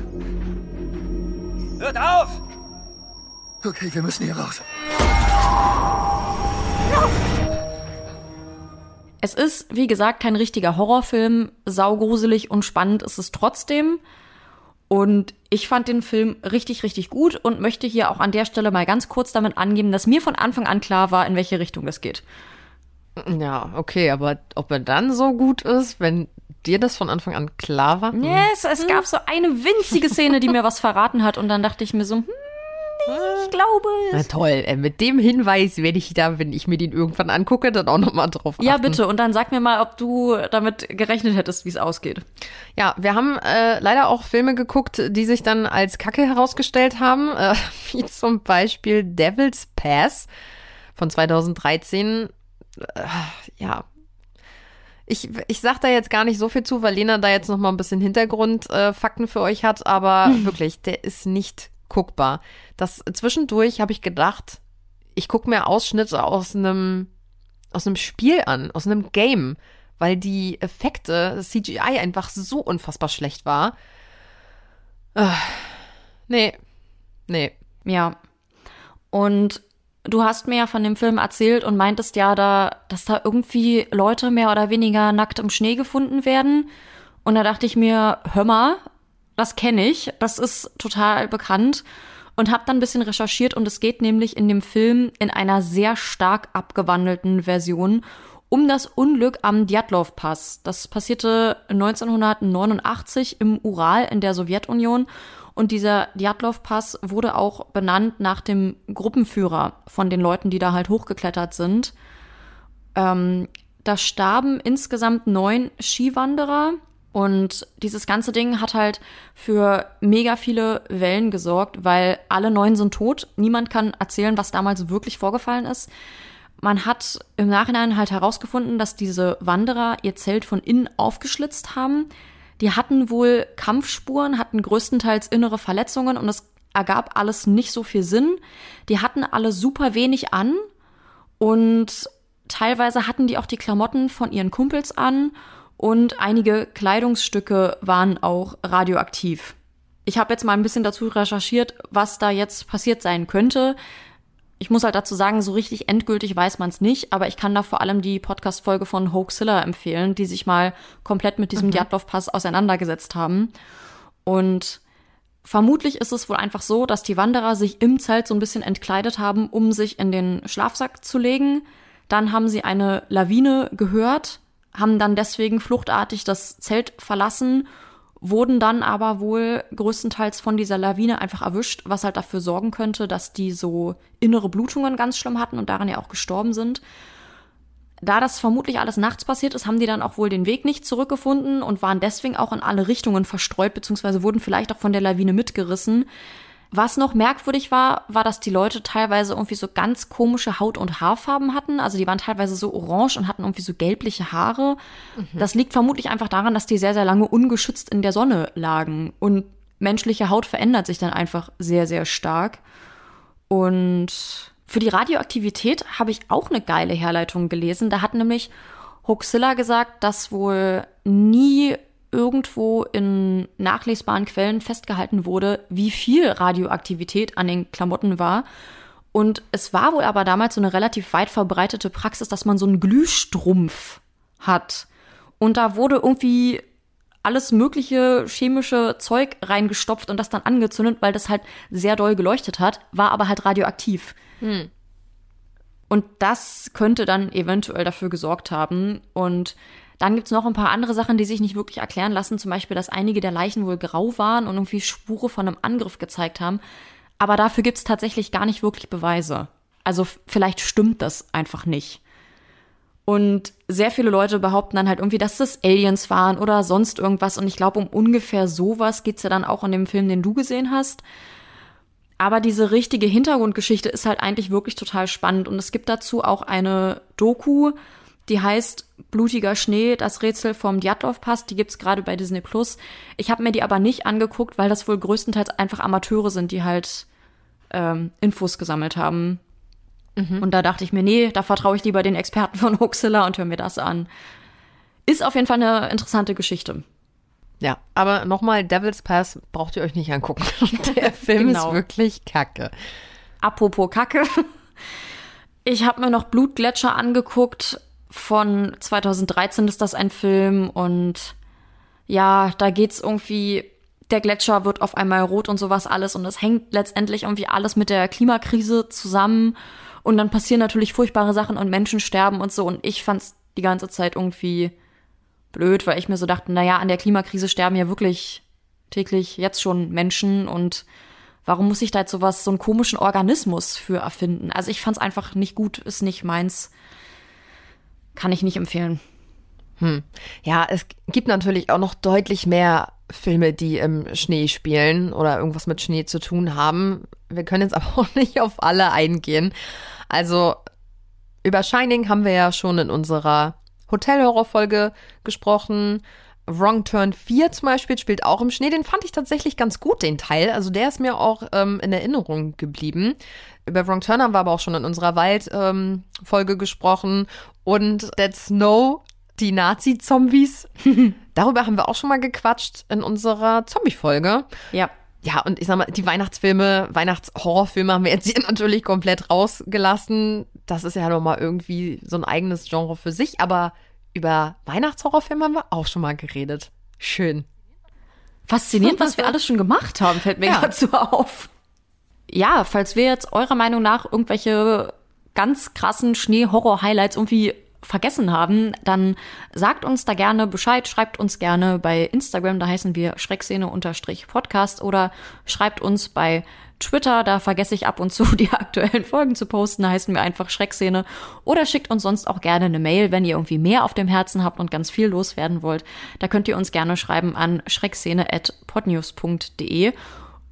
Hört auf! Okay, wir müssen hier raus. Es ist, wie gesagt, kein richtiger Horrorfilm. Saugruselig und spannend ist es trotzdem. Und ich fand den Film richtig, richtig gut und möchte hier auch an der Stelle mal ganz kurz damit angeben, dass mir von Anfang an klar war, in welche Richtung das geht. Ja, okay, aber ob er dann so gut ist, wenn dir das von Anfang an klar war? Yes, es gab so eine winzige Szene, die mir was verraten hat und dann dachte ich mir so, hm, ich glaube Na toll, äh, mit dem Hinweis werde ich da, wenn ich mir den irgendwann angucke, dann auch nochmal drauf achten. Ja, bitte. Und dann sag mir mal, ob du damit gerechnet hättest, wie es ausgeht. Ja, wir haben äh, leider auch Filme geguckt, die sich dann als Kacke herausgestellt haben, äh, wie zum Beispiel Devil's Pass von 2013. Äh, ja, ich, ich sag da jetzt gar nicht so viel zu, weil Lena da jetzt noch mal ein bisschen Hintergrundfakten äh, für euch hat, aber wirklich, der ist nicht guckbar. Das zwischendurch habe ich gedacht, ich gucke mir Ausschnitte aus einem aus einem Spiel an, aus einem Game, weil die Effekte, das CGI einfach so unfassbar schlecht war. Äh, nee. Nee. Ja. Und du hast mir ja von dem Film erzählt und meintest ja, da, dass da irgendwie Leute mehr oder weniger nackt im Schnee gefunden werden. Und da dachte ich mir, hör mal, das kenne ich, das ist total bekannt und habe dann ein bisschen recherchiert und es geht nämlich in dem Film in einer sehr stark abgewandelten Version um das Unglück am Djatlov-Pass. Das passierte 1989 im Ural in der Sowjetunion und dieser Djatlov-Pass wurde auch benannt nach dem Gruppenführer von den Leuten, die da halt hochgeklettert sind. Ähm, da starben insgesamt neun Skiwanderer und dieses ganze Ding hat halt für mega viele Wellen gesorgt, weil alle neun sind tot. Niemand kann erzählen, was damals wirklich vorgefallen ist. Man hat im Nachhinein halt herausgefunden, dass diese Wanderer ihr Zelt von innen aufgeschlitzt haben. Die hatten wohl Kampfspuren, hatten größtenteils innere Verletzungen und es ergab alles nicht so viel Sinn. Die hatten alle super wenig an und teilweise hatten die auch die Klamotten von ihren Kumpels an und einige Kleidungsstücke waren auch radioaktiv. Ich habe jetzt mal ein bisschen dazu recherchiert, was da jetzt passiert sein könnte. Ich muss halt dazu sagen, so richtig endgültig weiß man es nicht, aber ich kann da vor allem die Podcast-Folge von Hoaxilla empfehlen, die sich mal komplett mit diesem mhm. Djatlov-Pass auseinandergesetzt haben. Und vermutlich ist es wohl einfach so, dass die Wanderer sich im Zelt so ein bisschen entkleidet haben, um sich in den Schlafsack zu legen. Dann haben sie eine Lawine gehört, haben dann deswegen fluchtartig das Zelt verlassen wurden dann aber wohl größtenteils von dieser Lawine einfach erwischt, was halt dafür sorgen könnte, dass die so innere Blutungen ganz schlimm hatten und daran ja auch gestorben sind. Da das vermutlich alles nachts passiert ist, haben die dann auch wohl den Weg nicht zurückgefunden und waren deswegen auch in alle Richtungen verstreut, beziehungsweise wurden vielleicht auch von der Lawine mitgerissen. Was noch merkwürdig war, war, dass die Leute teilweise irgendwie so ganz komische Haut- und Haarfarben hatten. Also die waren teilweise so orange und hatten irgendwie so gelbliche Haare. Mhm. Das liegt vermutlich einfach daran, dass die sehr, sehr lange ungeschützt in der Sonne lagen. Und menschliche Haut verändert sich dann einfach sehr, sehr stark. Und für die Radioaktivität habe ich auch eine geile Herleitung gelesen. Da hat nämlich Hoaxilla gesagt, dass wohl nie irgendwo in nachlesbaren Quellen festgehalten wurde, wie viel Radioaktivität an den Klamotten war. Und es war wohl aber damals so eine relativ weit verbreitete Praxis, dass man so einen Glühstrumpf hat. Und da wurde irgendwie alles mögliche chemische Zeug reingestopft und das dann angezündet, weil das halt sehr doll geleuchtet hat, war aber halt radioaktiv. Hm. Und das könnte dann eventuell dafür gesorgt haben. Und dann gibt's noch ein paar andere Sachen, die sich nicht wirklich erklären lassen. Zum Beispiel, dass einige der Leichen wohl grau waren und irgendwie Spure von einem Angriff gezeigt haben. Aber dafür gibt's tatsächlich gar nicht wirklich Beweise. Also vielleicht stimmt das einfach nicht. Und sehr viele Leute behaupten dann halt irgendwie, dass das Aliens waren oder sonst irgendwas. Und ich glaube, um ungefähr sowas geht's ja dann auch in dem Film, den du gesehen hast. Aber diese richtige Hintergrundgeschichte ist halt eigentlich wirklich total spannend. Und es gibt dazu auch eine Doku, die heißt Blutiger Schnee, das Rätsel vom Djatlov-Pass. Die gibt's gerade bei Disney Plus. Ich habe mir die aber nicht angeguckt, weil das wohl größtenteils einfach Amateure sind, die halt ähm, Infos gesammelt haben. Mhm. Und da dachte ich mir, nee, da vertraue ich lieber den Experten von Hoaxilla und höre mir das an. Ist auf jeden Fall eine interessante Geschichte. Ja, aber nochmal, Devil's Pass braucht ihr euch nicht angucken. Der Film Genau. ist wirklich kacke. Apropos Kacke. Ich habe mir noch Blutgletscher angeguckt. Von 2013 ist das ein Film und ja, da geht's irgendwie, der Gletscher wird auf einmal rot und sowas alles und es hängt letztendlich irgendwie alles mit der Klimakrise zusammen und dann passieren natürlich furchtbare Sachen und Menschen sterben und so und ich fand's die ganze Zeit irgendwie blöd, weil ich mir so dachte, naja, an der Klimakrise sterben ja wirklich täglich jetzt schon Menschen und warum muss ich da jetzt sowas, so einen komischen Organismus für erfinden? Also ich fand's einfach nicht gut, ist nicht meins. Kann ich nicht empfehlen. Hm. Ja, es gibt natürlich auch noch deutlich mehr Filme, die im Schnee spielen oder irgendwas mit Schnee zu tun haben. Wir können jetzt aber auch nicht auf alle eingehen. Also über Shining haben wir ja schon in unserer Hotelhorror-Folge gesprochen. Wrong Turn 4 zum Beispiel spielt auch im Schnee. Den fand ich tatsächlich ganz gut, den Teil. Also der ist mir auch ähm, in Erinnerung geblieben. Über Wrong Turn haben wir aber auch schon in unserer Wald-Folge gesprochen. Und Dead Snow, die Nazi-Zombies. Darüber haben wir auch schon mal gequatscht in unserer Zombie-Folge. Ja. Ja, und ich sag mal, die Weihnachtsfilme, Weihnachtshorrorfilme haben wir jetzt hier natürlich komplett rausgelassen. Das ist ja nochmal irgendwie so ein eigenes Genre für sich. Aber über Weihnachtshorrorfilme haben wir auch schon mal geredet. Schön. Faszinierend, was wir alles schon gemacht haben, fällt mir Ja. gerade so auf. Ja, falls wir jetzt eurer Meinung nach irgendwelche ganz krassen Schnee-Horror-Highlights irgendwie vergessen haben, dann sagt uns da gerne Bescheid, schreibt uns gerne bei Instagram, da heißen wir Schreckszene-Podcast oder schreibt uns bei Twitter, da vergesse ich ab und zu die aktuellen Folgen zu posten, da heißen wir einfach Schreckszene oder schickt uns sonst auch gerne eine Mail, wenn ihr irgendwie mehr auf dem Herzen habt und ganz viel loswerden wollt. Da könnt ihr uns gerne schreiben an schreckszene.podnews.de.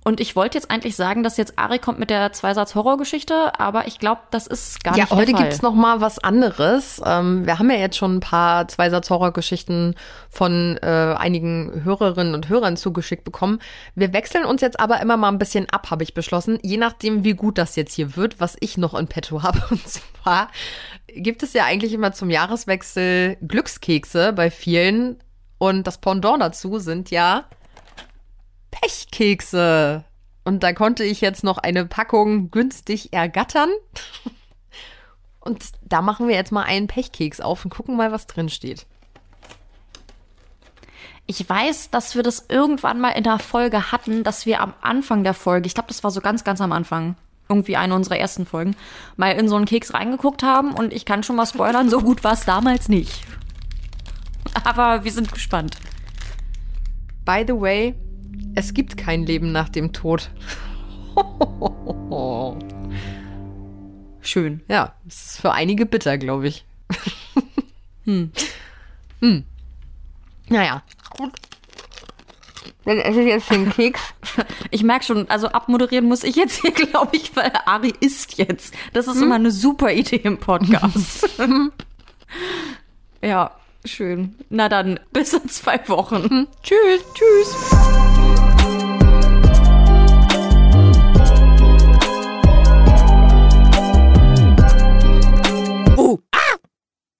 Und ich wollte jetzt eigentlich sagen, dass jetzt Ari kommt mit der Zweisatz-Horrorgeschichte, aber ich glaube, das ist gar ja, nicht der heute Fall. gibt's noch mal was anderes. Ähm, wir haben ja jetzt schon ein paar Zweisatz-Horrorgeschichten von äh, einigen Hörerinnen und Hörern zugeschickt bekommen. Wir wechseln uns jetzt aber immer mal ein bisschen ab, habe ich beschlossen. Je nachdem, wie gut das jetzt hier wird, was ich noch in petto habe. Und zwar gibt es ja eigentlich immer zum Jahreswechsel Glückskekse bei vielen. Und das Pendant dazu sind ja Pechkekse. Und da konnte ich jetzt noch eine Packung günstig ergattern. Und da machen wir jetzt mal einen Pechkeks auf und gucken mal, was drin steht. Ich weiß, dass wir das irgendwann mal in der Folge hatten, dass wir am Anfang der Folge, ich glaube, das war so ganz, ganz am Anfang, irgendwie eine unserer ersten Folgen, mal in so einen Keks reingeguckt haben und ich kann schon mal spoilern, so gut war es damals nicht. Aber wir sind gespannt. By the way, es gibt kein Leben nach dem Tod. Schön. Ja, es ist für einige bitter, glaube ich. Hm. Hm. Naja. Dann esse ich jetzt den Keks. Ich merke schon, also abmoderieren muss ich jetzt hier, glaube ich, weil Ari isst jetzt. Das ist immer eine super Idee im Podcast. ja, schön. Na dann, bis in zwei Wochen. Tschüss. Tschüss.